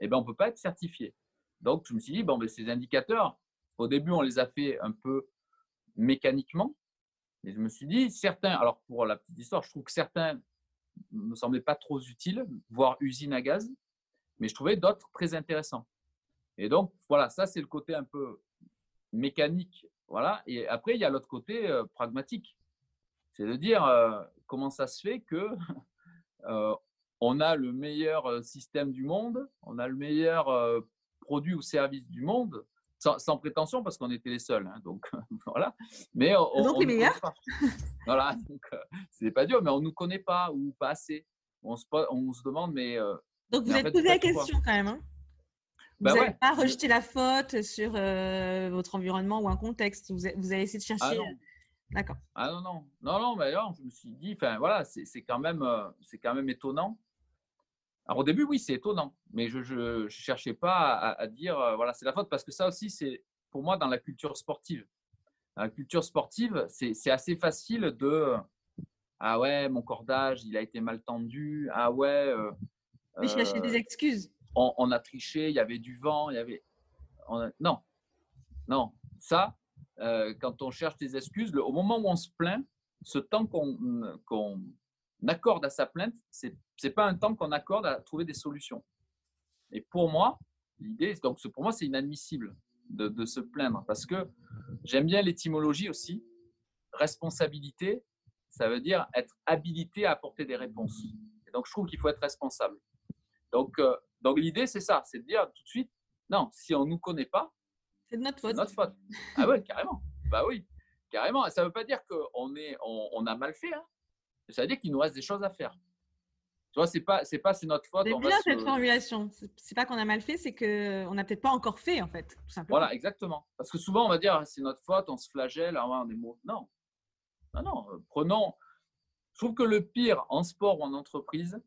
eh ben, on ne peut pas être certifié. Donc, je me suis dit, bon, ben, ces indicateurs, au début, on les a fait un peu mécaniquement. Et je me suis dit, certains, alors pour la petite histoire, je trouve que certains ne me semblaient pas trop utiles, voire usines à gaz, mais je trouvais d'autres très intéressants. Et donc, voilà, ça, c'est le côté un peu mécanique. Voilà. Et après, il y a l'autre côté euh, pragmatique. C'est de dire euh, comment ça se fait que euh, on a le meilleur système du monde, on a le meilleur produit ou service du monde, sans, prétention parce qu'on était les seuls. Hein, donc voilà. Mais on, donc les meilleurs. Voilà. Donc euh, c'est pas dur, mais on nous connaît pas ou pas assez. On se, on se demande, mais. Euh, donc vous avez posé la question quand même. Hein vous n'avez bah pas rejeté la faute sur euh, votre environnement ou un contexte. Vous, vous avez essayé de chercher. Ah D'accord. Ah non, non. Non, non, mais alors, je me suis dit, enfin voilà, c'est quand, même, c'est quand même étonnant alors au début, oui, c'est étonnant, mais je ne cherchais pas à, dire, euh, voilà, c'est la faute, parce que ça aussi, c'est pour moi dans la culture sportive. Dans la culture sportive, c'est assez facile de, ah ouais, mon cordage, il a été mal tendu, ah ouais. Euh, mais chercher des euh, excuses. On, a triché, il y avait du vent, il y avait. non, non, ça, quand on cherche des excuses, au moment où on se plaint, ce temps qu'on accorde à sa plainte, c'est n'est pas un temps qu'on accorde à trouver des solutions. Et pour moi, l'idée, donc pour moi, c'est inadmissible de, se plaindre parce que j'aime bien l'étymologie aussi. Responsabilité, ça veut dire être habilité à apporter des réponses. Et donc, je trouve qu'il faut être responsable. Donc, euh, donc l'idée, c'est ça, c'est de dire tout de suite, non, si on ne nous connaît pas, c'est de notre faute. Notre faute. Ah oui, carrément. Bah oui, carrément. Ça ne veut pas dire qu'on on, on a mal fait. Hein. Ça veut dire qu'il nous reste des choses à faire. Tu vois, c'est pas, c'est pas, c'est notre faute. C'est bien cette formulation. C'est pas qu'on a mal fait, c'est qu'on n'a peut-être pas encore fait, en fait, tout simplement. Voilà, exactement. Parce que souvent, on va dire, c'est notre faute, on se flagelle, on est mort. Non. Non, non. Euh, prenons. trouve que le pire en sport ou en entreprise,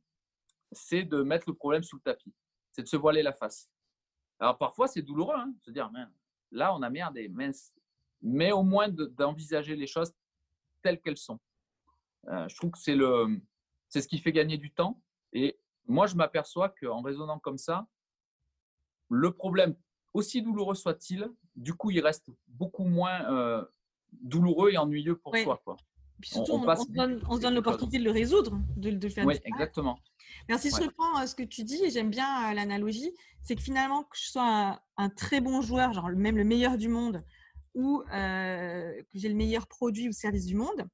c'est de mettre le problème sous le tapis, c'est de se voiler la face. Alors parfois, c'est douloureux, hein, de se dire, là, on a merdé, mince. Mais au moins d'envisager les choses telles qu'elles sont. Euh, je trouve que c'est le, c'est ce qui fait gagner du temps. Et moi, je m'aperçois qu'en raisonnant comme ça, le problème, aussi douloureux soit-il, du coup, il reste beaucoup moins euh, douloureux et ennuyeux pour soi. Quoi. surtout, on, se donne, l'opportunité de le résoudre, de, le faire. Oui, exactement. Merci, je reprends euh, ce que tu dis et j'aime bien euh, l'analogie, c'est que finalement, que je sois un, très bon joueur, genre même le meilleur du monde, ou que j'ai le meilleur produit ou service du monde,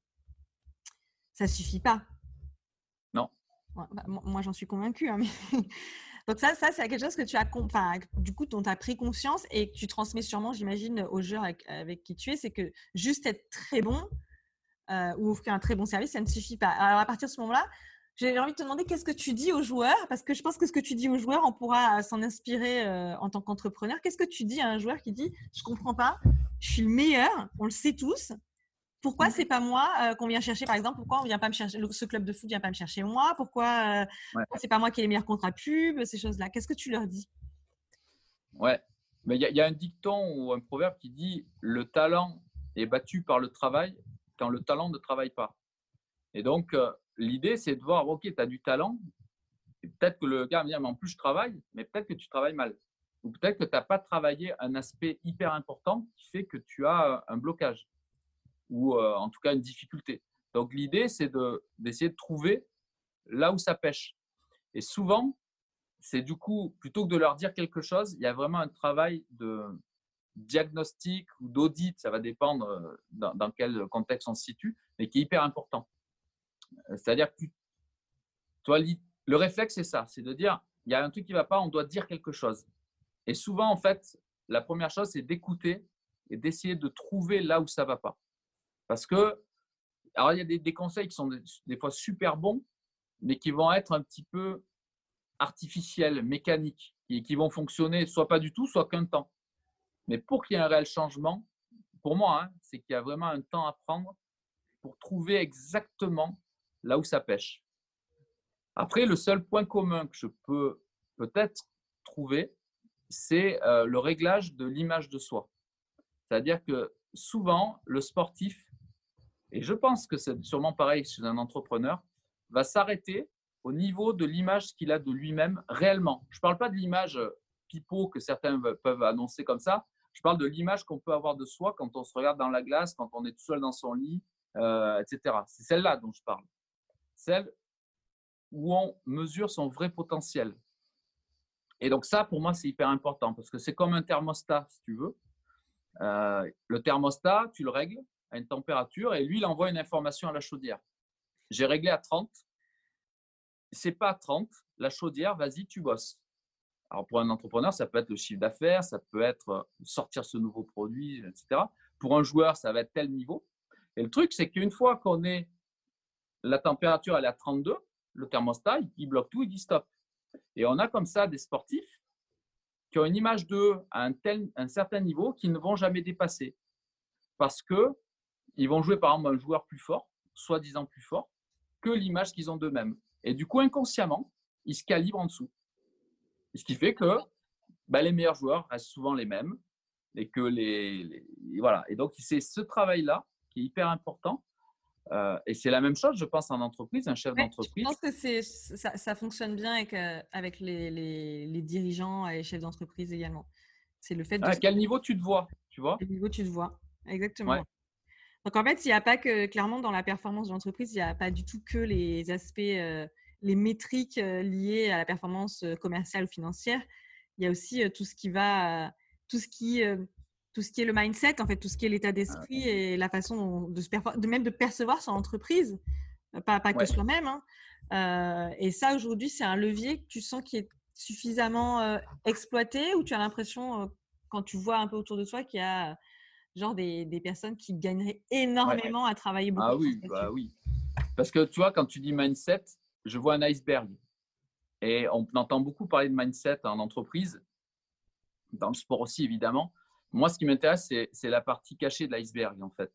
ça suffit pas. Bah, moi, j'en suis convaincue. Hein. Donc ça, ça c'est quelque chose que tu as, du coup, dont tu as pris conscience et que tu transmets sûrement, j'imagine, aux joueurs avec, qui tu es, c'est que juste être très bon euh, ou offrir un très bon service, ça ne suffit pas. Alors à partir de ce moment-là, j'ai envie de te demander qu'est-ce que tu dis aux joueurs, parce que je pense que ce que tu dis aux joueurs, on pourra s'en inspirer euh, en tant qu'entrepreneur. Qu'est-ce que tu dis à un joueur qui dit, je comprends pas, je suis le meilleur, on le sait tous, pourquoi mmh. c'est pas moi euh, qu'on vient chercher, par exemple? Pourquoi on vient pas me chercher Ce club de foot vient pas me chercher moi? Pourquoi, euh, c'est pas moi qui ai les meilleurs contrats pub Ces choses-là? Qu'est-ce que tu leur dis? Ouais, mais il y, a un dicton ou un proverbe qui dit le talent est battu par le travail quand le talent ne travaille pas. Et donc euh, l'idée c'est de voir ok, tu as du talent. Peut-être que le gars vient, mais en plus je travaille, mais peut-être que tu travailles mal. Ou peut-être que tu n'as pas travaillé un aspect hyper important qui fait que tu as un blocage ou euh, en tout cas une difficulté. Donc l'idée, c'est d'essayer de, trouver là où ça pêche. Et souvent, c'est du coup, plutôt que de leur dire quelque chose, il y a vraiment un travail de diagnostic ou d'audit, ça va dépendre euh, dans, quel contexte on se situe, mais qui est hyper important. Euh, c'est-à-dire que toi, le réflexe, c'est ça, c'est de dire, il y a un truc qui ne va pas, on doit dire quelque chose. Et souvent, en fait, la première chose, c'est d'écouter et d'essayer de trouver là où ça ne va pas. Parce que, alors il y a des, conseils qui sont des, fois super bons, mais qui vont être un petit peu artificiels, mécaniques, et qui vont fonctionner soit pas du tout, soit qu'un temps. Mais pour qu'il y ait un réel changement, pour moi, hein, c'est qu'il y a vraiment un temps à prendre pour trouver exactement là où ça pêche. Après, le seul point commun que je peux peut-être trouver, c'est euh, le réglage de l'image de soi. C'est-à-dire que souvent, le sportif et je pense que c'est sûrement pareil chez un entrepreneur, va s'arrêter au niveau de l'image qu'il a de lui-même réellement. Je ne parle pas de l'image euh, pipeau que certains peuvent annoncer comme ça. Je parle de l'image qu'on peut avoir de soi quand on se regarde dans la glace, quand on est tout seul dans son lit, euh, etc. C'est celle-là dont je parle. Celle où on mesure son vrai potentiel. Et donc ça, pour moi, c'est hyper important parce que c'est comme un thermostat, si tu veux. Euh, le thermostat, tu le règles à une température et lui, il envoie une information à la chaudière. J'ai réglé à 30. C'est pas à 30. La chaudière, vas-y, tu bosses. Alors pour un entrepreneur, ça peut être le chiffre d'affaires, ça peut être euh, sortir ce nouveau produit, etc. Pour un joueur, ça va être tel niveau. Et le truc, c'est qu'une fois qu'on est la température elle est à 32, le thermostat, il bloque tout, il dit stop. Et on a comme ça des sportifs qui ont une image d'eux à un, tel, un certain niveau qu'ils ne vont jamais dépasser. Parce que ils vont jouer par exemple un joueur plus fort, soi-disant plus fort, que l'image qu'ils ont d'eux-mêmes. Et du coup, inconsciemment, ils se calibrent en dessous. Ce qui fait que bah, les meilleurs joueurs restent souvent les mêmes. Et que les, voilà. Et donc, c'est ce travail-là qui est hyper important. Euh, et c'est la même chose, je pense, en entreprise, un chef d'entreprise. Je pense que ça, ça, fonctionne bien avec, euh, avec les, les, dirigeants et les chefs d'entreprise également. C'est le fait de. À quel niveau tu te vois, tu vois? À quel niveau tu te vois, exactement. Donc en fait, il n'y a pas que, clairement, dans la performance de l'entreprise, il n'y a pas du tout que les aspects, euh, les métriques euh, liées à la performance euh, commerciale ou financière. Il y a aussi tout ce qui va, tout ce qui, tout ce qui est le mindset, en fait, tout ce qui est l'état ah, d'esprit et la façon de, se de même de percevoir son entreprise, pas, pas que soi-même. Hein. et ça, aujourd'hui, c'est un levier que tu sens qui est suffisamment exploité ou tu as l'impression, quand tu vois un peu autour de toi, qu'il y a genre des, des personnes qui gagneraient énormément à travailler beaucoup. Ah oui, bah oui. Parce que tu vois, quand tu dis mindset, je vois un iceberg. Et on entend beaucoup parler de mindset en entreprise, dans le sport aussi évidemment. Moi, ce qui m'intéresse, c'est la partie cachée de l'iceberg en fait.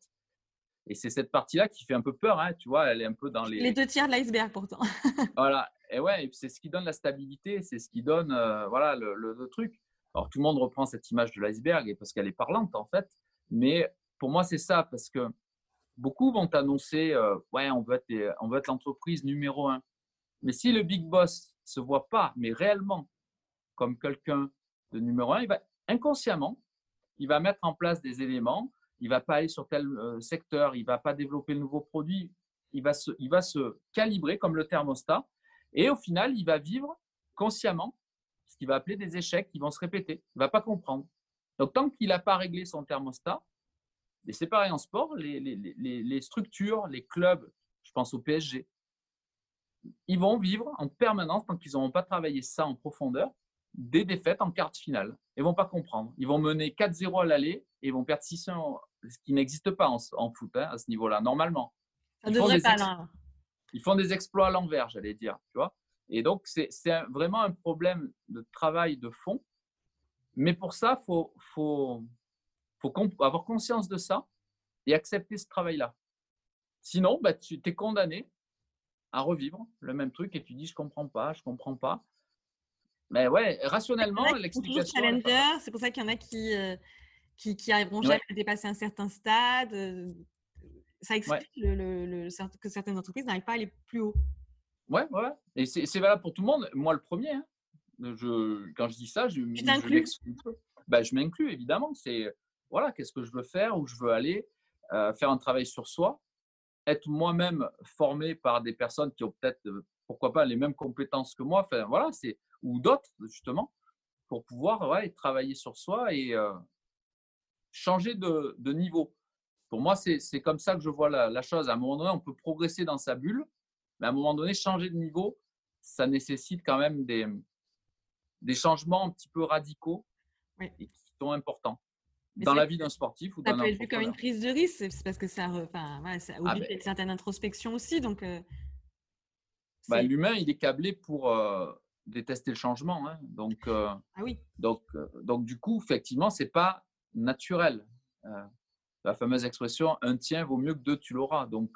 Et c'est cette partie-là qui fait un peu peur, hein, tu vois, elle est un peu dans les… Les deux tiers de l'iceberg pourtant. voilà, et ouais, c'est ce qui donne la stabilité, c'est ce qui donne euh, voilà, le, le, truc. Alors tout le monde reprend cette image de l'iceberg parce qu'elle est parlante en fait, mais pour moi c'est ça, parce que beaucoup vont annoncer, euh, ouais, on veut être, l'entreprise numéro un. Mais si le big boss se voit pas, mais réellement comme quelqu'un de numéro un, il va inconsciemment, il va mettre en place des éléments il va pas aller sur tel euh, secteur, il va pas développer de nouveaux produits, il va, se, il va se calibrer comme le thermostat et au final, il va vivre consciemment ce qu'il va appeler des échecs qui vont se répéter. Il va pas comprendre. Donc, tant qu'il n'a pas réglé son thermostat, et c'est pareil en sport, les, les, les, les, structures, les clubs, je pense au PSG, ils vont vivre en permanence, tant qu'ils n'auront pas travaillé ça en profondeur, des défaites en quart de finale. Ils vont pas comprendre. Ils vont mener 4-0 à l'aller et ils vont perdre 6 ce qui n'existe pas en, foot hein, à ce niveau-là, normalement. Ça ils devrait pas, là. Ils font des exploits à l'envers, j'allais dire, tu vois. Et donc, c'est vraiment un problème de travail de fond. Mais pour ça, il faut, faut, faut avoir conscience de ça et accepter ce travail-là. Sinon, bah, tu es condamné à revivre le même truc et tu dis je comprends pas, je comprends pas. Mais ouais, rationnellement, l'explication. C'est pour ça qu'il y en a qui, euh, qui, qui, arriveront jamais à dépasser un certain stade. Euh, ça explique le, que certaines entreprises n'arrivent pas à aller plus haut. Ouais, ouais. Et c'est valable pour tout le monde. Moi, le premier. Hein. Je, quand je dis ça, je, je ben, je m'inclus, évidemment. C'est voilà, qu'est-ce que je veux faire, où je veux aller, euh, faire un travail sur soi, être moi-même formé par des personnes qui ont peut-être, pourquoi pas, les mêmes compétences que moi. Enfin, voilà, c'est ou d'autres, justement, pour pouvoir ouais, travailler sur soi et euh, changer de, de, niveau. Pour moi, c'est comme ça que je vois la, chose. À un moment donné, on peut progresser dans sa bulle, mais à un moment donné, changer de niveau, ça nécessite quand même des, des changements un petit peu radicaux et qui sont importants dans la vie d'un sportif ou d'un Ça peut être vu comme une prise de risque, c'est parce que ça, enfin, ouais, ça ah ben une certaine introspection aussi. Donc, euh, bah, l'humain, il est câblé pour, euh, détester le changement. Hein. Donc, euh, ah oui. donc, donc, du coup, effectivement, c'est pas naturel. La fameuse expression un tien vaut mieux que deux, tu l'auras. Donc,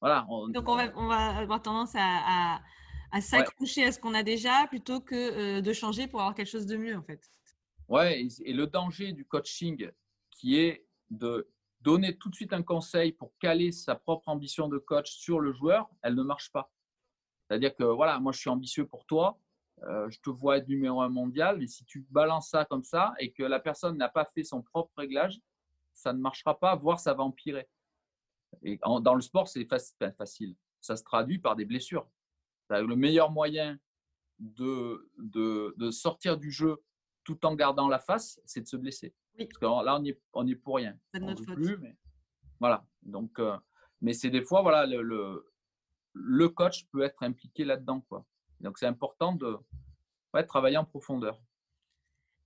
voilà. donc, on va, on va avoir tendance à, à, s'accrocher à ce qu'on a déjà plutôt que de changer pour avoir quelque chose de mieux, en fait. Ouais, et, et le danger du coaching qui est de donner tout de suite un conseil pour caler sa propre ambition de coach sur le joueur, elle ne marche pas. C'est-à-dire que voilà, moi je suis ambitieux pour toi, euh, je te vois être numéro un mondial, mais si tu balances ça comme ça et que la personne n'a pas fait son propre réglage, ça ne marchera pas, voire ça va empirer. Et dans le sport, c'est facile. Ça se traduit par des blessures. Le meilleur moyen de, de, sortir du jeu tout en gardant la face, c'est de se blesser. Parce que là, on n'y est, on est pour rien. on plus, mais voilà. Donc, euh, mais c'est des fois, voilà, le, le coach peut être impliqué là-dedans. Quoi. Donc, c'est important de travailler en profondeur.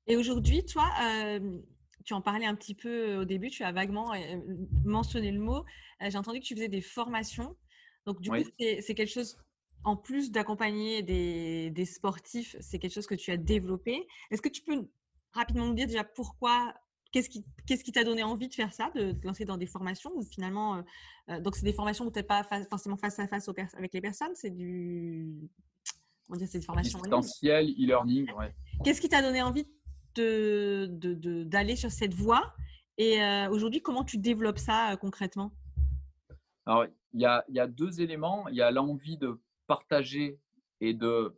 Et aujourd'hui, toi, euh, tu en parlais un petit peu au début, tu as vaguement euh, mentionné le mot. Euh, j'ai entendu que tu faisais des formations. Donc, du coup, c'est quelque chose, en plus d'accompagner des, des, sportifs, c'est quelque chose que tu as développé. Est-ce que tu peux rapidement me dire déjà pourquoi Qu'est-ce qui qui t'a donné envie de faire ça, de te lancer dans des formations ou finalement euh, euh, donc c'est des formations où tu n'es pas forcément face à face avec les personnes, c'est du on dit c'est des formations distanciel, e-learning, ouais. Qu'est-ce qui t'a donné envie de d'aller de, sur cette voie? Et euh, aujourd'hui comment tu développes ça concrètement? Alors il y a, y a deux éléments, il y a l'envie de partager et de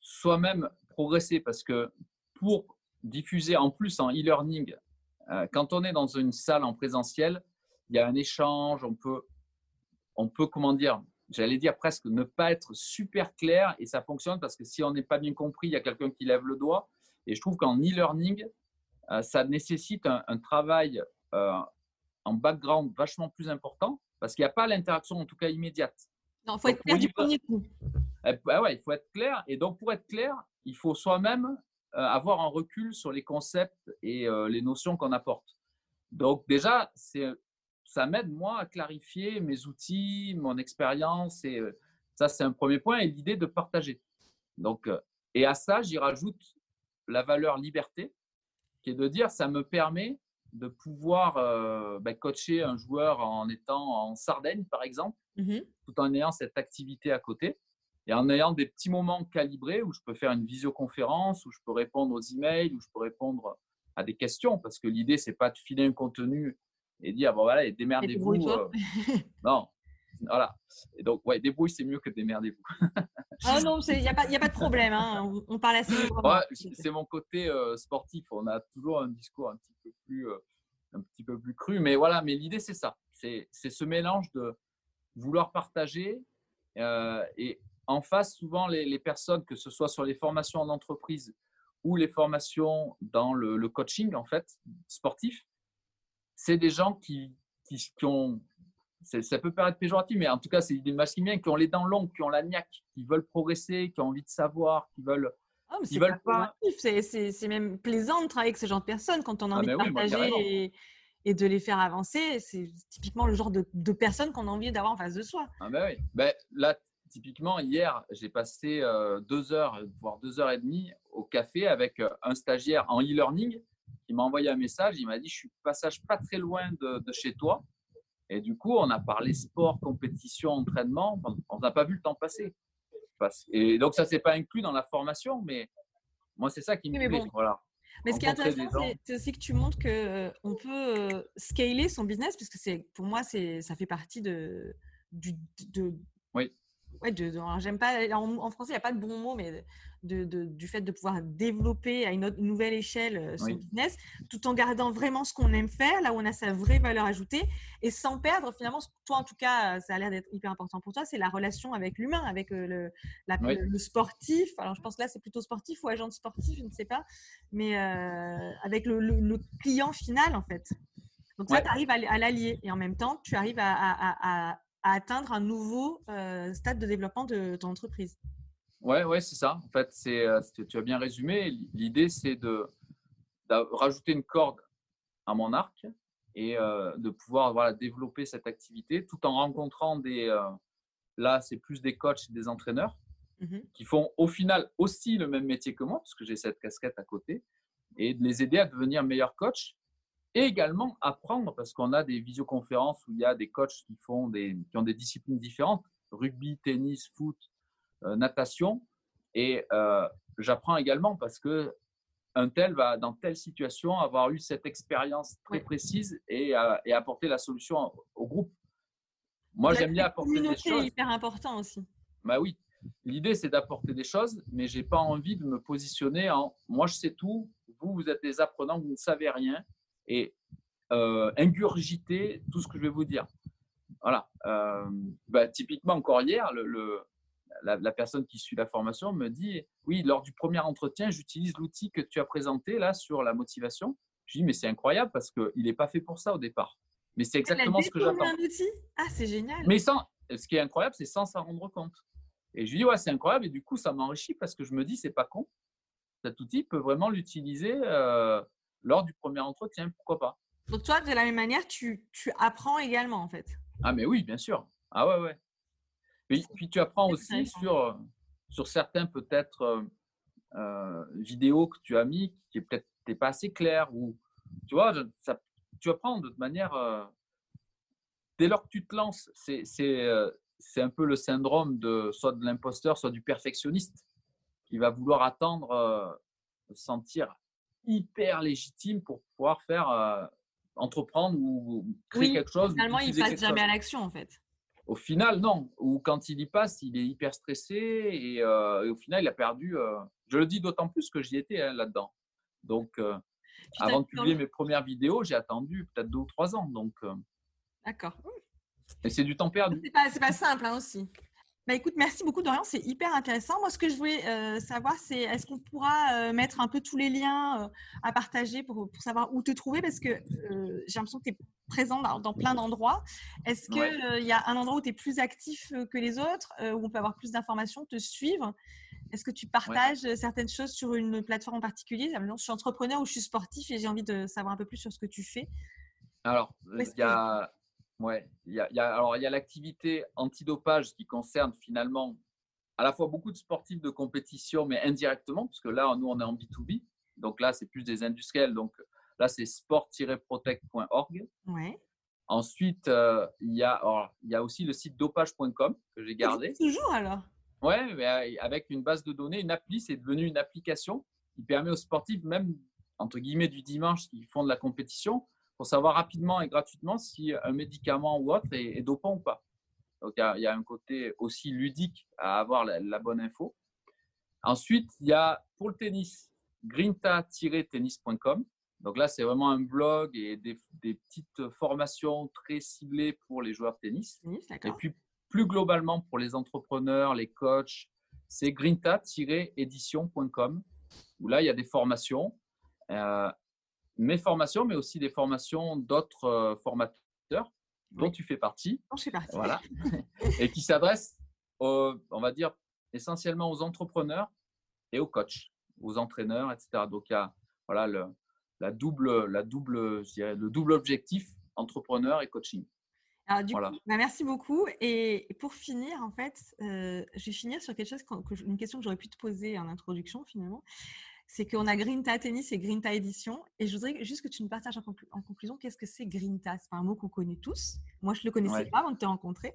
soi-même progresser parce que pour diffuser en plus en e-learning. Euh, quand on est dans une salle en présentiel, il y a un échange, on peut, on peut comment dire, j'allais dire presque ne pas être super clair et ça fonctionne parce que si on n'est pas bien compris, il y a quelqu'un qui lève le doigt. Et je trouve qu'en e-learning, euh, ça nécessite un, travail euh, en background vachement plus important parce qu'il n'y a pas l'interaction en tout cas immédiate. Non, il faut être clair du premier coup. Bah ouais, il faut être clair. Et donc, pour être clair, il faut soi-même euh, avoir un recul sur les concepts et euh, les notions qu'on apporte. Donc déjà, ça m'aide moi à clarifier mes outils, mon expérience et euh, ça c'est un premier point et l'idée de partager. Donc et à ça, j'y rajoute la valeur liberté qui est de dire ça me permet de pouvoir euh, ben, coacher un joueur en étant en Sardaigne, par exemple, Mmh tout en ayant cette activité à côté et en ayant des petits moments calibrés où je peux faire une visioconférence, où je peux répondre aux emails, où je peux répondre à des questions, parce que l'idée, c'est pas de filer un contenu et dire, bon voilà, démerdez-vous. débrouille-toi. euh, non, voilà. Et donc, ouais, débrouille, c'est mieux que démerdez-vous. Ah non, il n'y a, a pas de problème. hein, On, on parle assez. Ouais, c'est mon côté euh, sportif. On a toujours un discours un petit peu plus, euh, un petit peu plus cru. Mais voilà, mais l'idée, c'est ça. C'est c'est ce mélange de vouloir partager euh, et en face, souvent, les, les personnes, que ce soit sur les formations en entreprise ou les formations dans le, le coaching, en fait, sportif, c'est des gens qui, qui, qui ont, ça peut paraître péjoratif, mais en tout cas, c'est des machines qui ont les dents longues, qui ont la niaque, qui veulent progresser, qui ont envie de savoir, qui veulent Ah, c'est pas pas- même plaisant de travailler avec ce genre de personnes quand on a Ah, envie de oui, partager et, et de les faire avancer. C'est typiquement le genre de, de personnes qu'on a envie d'avoir en face de soi. Ah ben oui. Ben, là, typiquement, hier, j'ai passé euh, deux heures, voire deux heures et demie au café avec euh, un stagiaire en e-learning qui m'a envoyé un message. Il m'a dit, je suis passage pas très loin de, de chez toi. Et du coup, on a parlé sport, compétition, entraînement. On- n'a pas vu le temps passer. Et donc, ça s'est pas inclus dans la formation, mais moi, c'est ça qui me Oui, plaît. bon. Voilà. Mais ce qui est intéressant, c'est- aussi que tu montres qu'on peut euh, scaler son business, puisque c'est, pour moi, ça fait partie de, du, de, Oui. Ouais, de, de- alors, j'aime pas, en, en français, il n'y a pas de bon mot, mais de, de- du fait de pouvoir développer à une, autre- une nouvelle échelle euh, son Oui. business, tout en gardant vraiment ce qu'on aime faire, là où on a sa vraie valeur ajoutée, et sans perdre finalement, toi en tout cas, euh, ça a l'air d'être hyper important pour toi, c'est la relation avec l'humain, avec euh, le, la- Oui. le, le sportif. Alors je pense que là, c'est plutôt sportif ou agent de sportif, je ne sais pas, mais euh, avec le, le- le client final en fait. Donc ça, Ouais. tu arrives à, l'allier, et en même temps, tu arrives à, à- à- à- atteindre un nouveau euh, stade de développement de ton entreprise. Ouais, ouais, c'est ça. En fait, c'est, euh, tu as bien résumé. L'idée, c'est de, de rajouter une corde à mon arc et euh, de pouvoir voilà, développer cette activité tout en rencontrant des. euh, là, c'est plus des coachs et des entraîneurs Mhm. qui font au final aussi le même métier que moi, parce que j'ai cette casquette à côté, et de les aider à devenir meilleurs coachs et également apprendre, parce qu'on a des visioconférences où il y a des coachs qui, font des, qui ont des disciplines différentes, rugby, tennis, foot, euh, natation, et euh, j'apprends également parce que un tel va, dans telle situation, avoir eu cette expérience très précise et, euh, et apporter la solution au- au groupe. Moi, j'aime bien apporter des choses. hyper important aussi. Bah oui, l'idée c'est d'apporter des choses, mais j'ai pas envie de me positionner en moi je sais tout, vous vous êtes des apprenants, vous ne savez rien et euh, ingurgiter tout ce que je vais vous dire. Voilà. Euh, bah, typiquement encore hier, le, le- la, la personne qui suit la formation me dit oui lors du premier entretien j'utilise l'outil que tu as présenté là sur la motivation. Je dis mais c'est incroyable parce qu'il n'est pas fait pour ça au départ. Mais c'est exactement Elle a ce que j'attends. un outil? Ah, c'est génial. Mais sans, ce qui est incroyable, c'est sans s'en rendre compte. Et je lui dis, ouais, c'est incroyable. Et du coup, ça m'enrichit parce que je me dis, c'est pas con. Cet outil peut vraiment l'utiliser euh, lors du premier entretien. Pourquoi pas Donc toi, de la même manière, tu, tu apprends également en fait. Ah, mais oui, bien sûr. Ah, ouais, ouais. Puis, puis tu apprends aussi sur, euh, sur certains, peut-être, euh, euh, vidéos que tu as mis qui peut-être pas assez claires. Ou, tu vois, ça, tu apprends de manière. euh, dès lors que tu te lances, c'est c'est, c'est un peu le syndrome de soit de l'imposteur, soit du perfectionniste qui va vouloir attendre, se sentir hyper légitime pour pouvoir faire euh, entreprendre ou créer Oui, quelque chose. Finalement, il passe jamais chose. à l'action en fait. Au final, non. Ou quand il y passe, il est hyper stressé et, euh, et au final, il a perdu. euh, je le dis d'autant plus que j'y étais hein, là-dedans. Donc, avant de publier mes premières vidéos, j'ai attendu peut-être deux ou trois ans. Donc, D'accord. et c'est du temps perdu. C'est pas, pas simple hein, aussi. Bah écoute, merci beaucoup Dorian, c'est hyper intéressant. Moi, ce que je voulais euh, savoir, c'est est-ce qu'on pourra euh, mettre un peu tous les liens euh, à partager pour, pour savoir où te trouver? Parce que j'ai l'impression que tu es présent dans, dans plein d'endroits. Est-ce qu'il Ouais. y a un endroit où tu es plus actif que les autres, où on peut avoir plus d'informations, te suivre? Est-ce que tu partages certaines choses sur une plateforme en particulier? Par Je suis entrepreneur ou je suis sportif et j'ai envie de savoir un peu plus sur ce que tu fais. Alors, il y a, ouais, il y a, il y a- alors, il y a l'activité antidopage qui concerne finalement à la fois beaucoup de sportifs de compétition, mais indirectement, parce que là, nous, on est en B2B. Donc là, c'est plus des industriels. Donc, Là, c'est sport-protect.org. Ouais. Ensuite, euh, il, y a, il y a aussi le site dopage.com que j'ai gardé. Toujours alors? Ouais, mais avec une base de données, une appli, c'est devenu une application qui permet aux sportifs, même entre guillemets du dimanche, qui font de la compétition, pour savoir rapidement et gratuitement si un médicament ou autre est, dopant ou pas. Donc, il y, a, un côté aussi ludique à avoir la, bonne info. Ensuite, il y a pour le tennis, grinta-tennis.com. Donc là, c'est vraiment un blog et des, petites formations très ciblées pour les joueurs de tennis. et puis, plus globalement, pour les entrepreneurs, les coachs, c'est grinta-édition.com où là, il y a des formations. Euh, mes formations, mais aussi des formations d'autres euh, formateurs dont tu fais partie. je fais partie. Voilà. et qui s'adressent, on va dire, essentiellement aux entrepreneurs et aux coachs, aux entraîneurs, etc. Donc, il y a voilà, le, la double, la double, je dirais, le double objectif entrepreneur et coaching. Alors, du coup, bah, merci beaucoup. Et pour finir, en fait, euh, je vais finir sur quelque chose, une question que j'aurais pu te poser en introduction finalement c'est qu'on a Grinta Tennis et Grinta Édition. Et je voudrais juste que tu nous partages en, conclusion qu'est-ce que c'est Grinta C'est un mot qu'on connaît tous. Moi, je ne le connaissais pas avant de te rencontrer.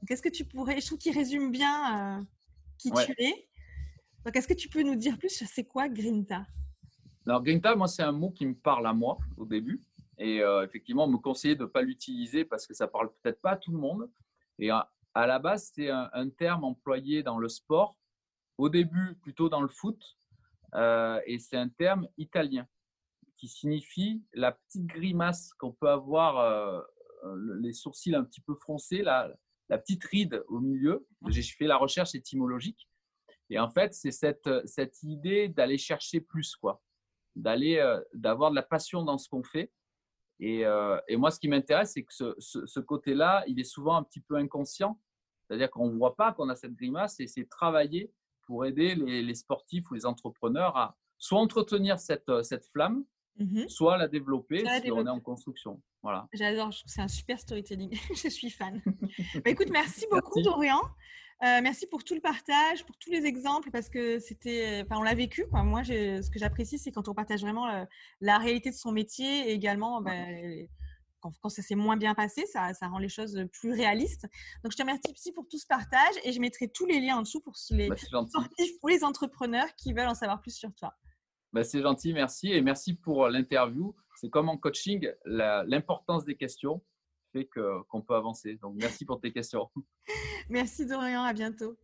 Donc, est-ce que tu pourrais, je trouve qu'il résume bien euh, qui tu es. Donc, est-ce que tu peux nous dire plus sur c'est quoi Grinta Alors, Grinta, moi, c'est un mot qui me parle à moi au début. Et euh, effectivement, on me conseillait de ne pas l'utiliser parce que ça parle peut-être pas à tout le monde. Et à, la base, c'est un terme employé dans le sport. Au début, plutôt dans le foot, euh, et c'est un terme italien qui signifie la petite grimace qu'on peut avoir, euh, euh, les sourcils un petit peu froncés, la, la petite ride au milieu. J'ai fait la recherche étymologique. Et en fait, c'est cette, cette idée d'aller chercher plus, quoi. D'aller, d'avoir de la passion dans ce qu'on fait. Et, et, moi, ce qui m'intéresse, c'est que ce, ce, côté-là, il est souvent un petit peu inconscient. C'est-à-dire qu'on ne voit pas qu'on a cette grimace et c'est travailler pour aider les, sportifs ou les entrepreneurs à soit entretenir cette, euh, cette flamme, mmh soit la développer si on est en construction. Voilà. J'adore, c'est un super storytelling. je suis fan. Bah, écoute, merci beaucoup, Dorian. Euh, merci pour tout le partage, pour tous les exemples, parce que c'était, enfin, on l'a vécu. Quoi. Moi, ce que j'apprécie, c'est quand on partage vraiment euh, la, réalité de son métier et également bah, quand, ça s'est moins bien passé, ça, rend les choses plus réalistes. Donc, je te remercie pour tout ce partage et je mettrai tous les liens en dessous pour les bah, sportifs ou les entrepreneurs qui veulent en savoir plus sur toi. Bah, c'est gentil, merci. Et merci pour l'interview. C'est comme en coaching, l'importance des questions fait qu'on peut avancer. Donc, merci pour tes questions. merci Dorian, à bientôt.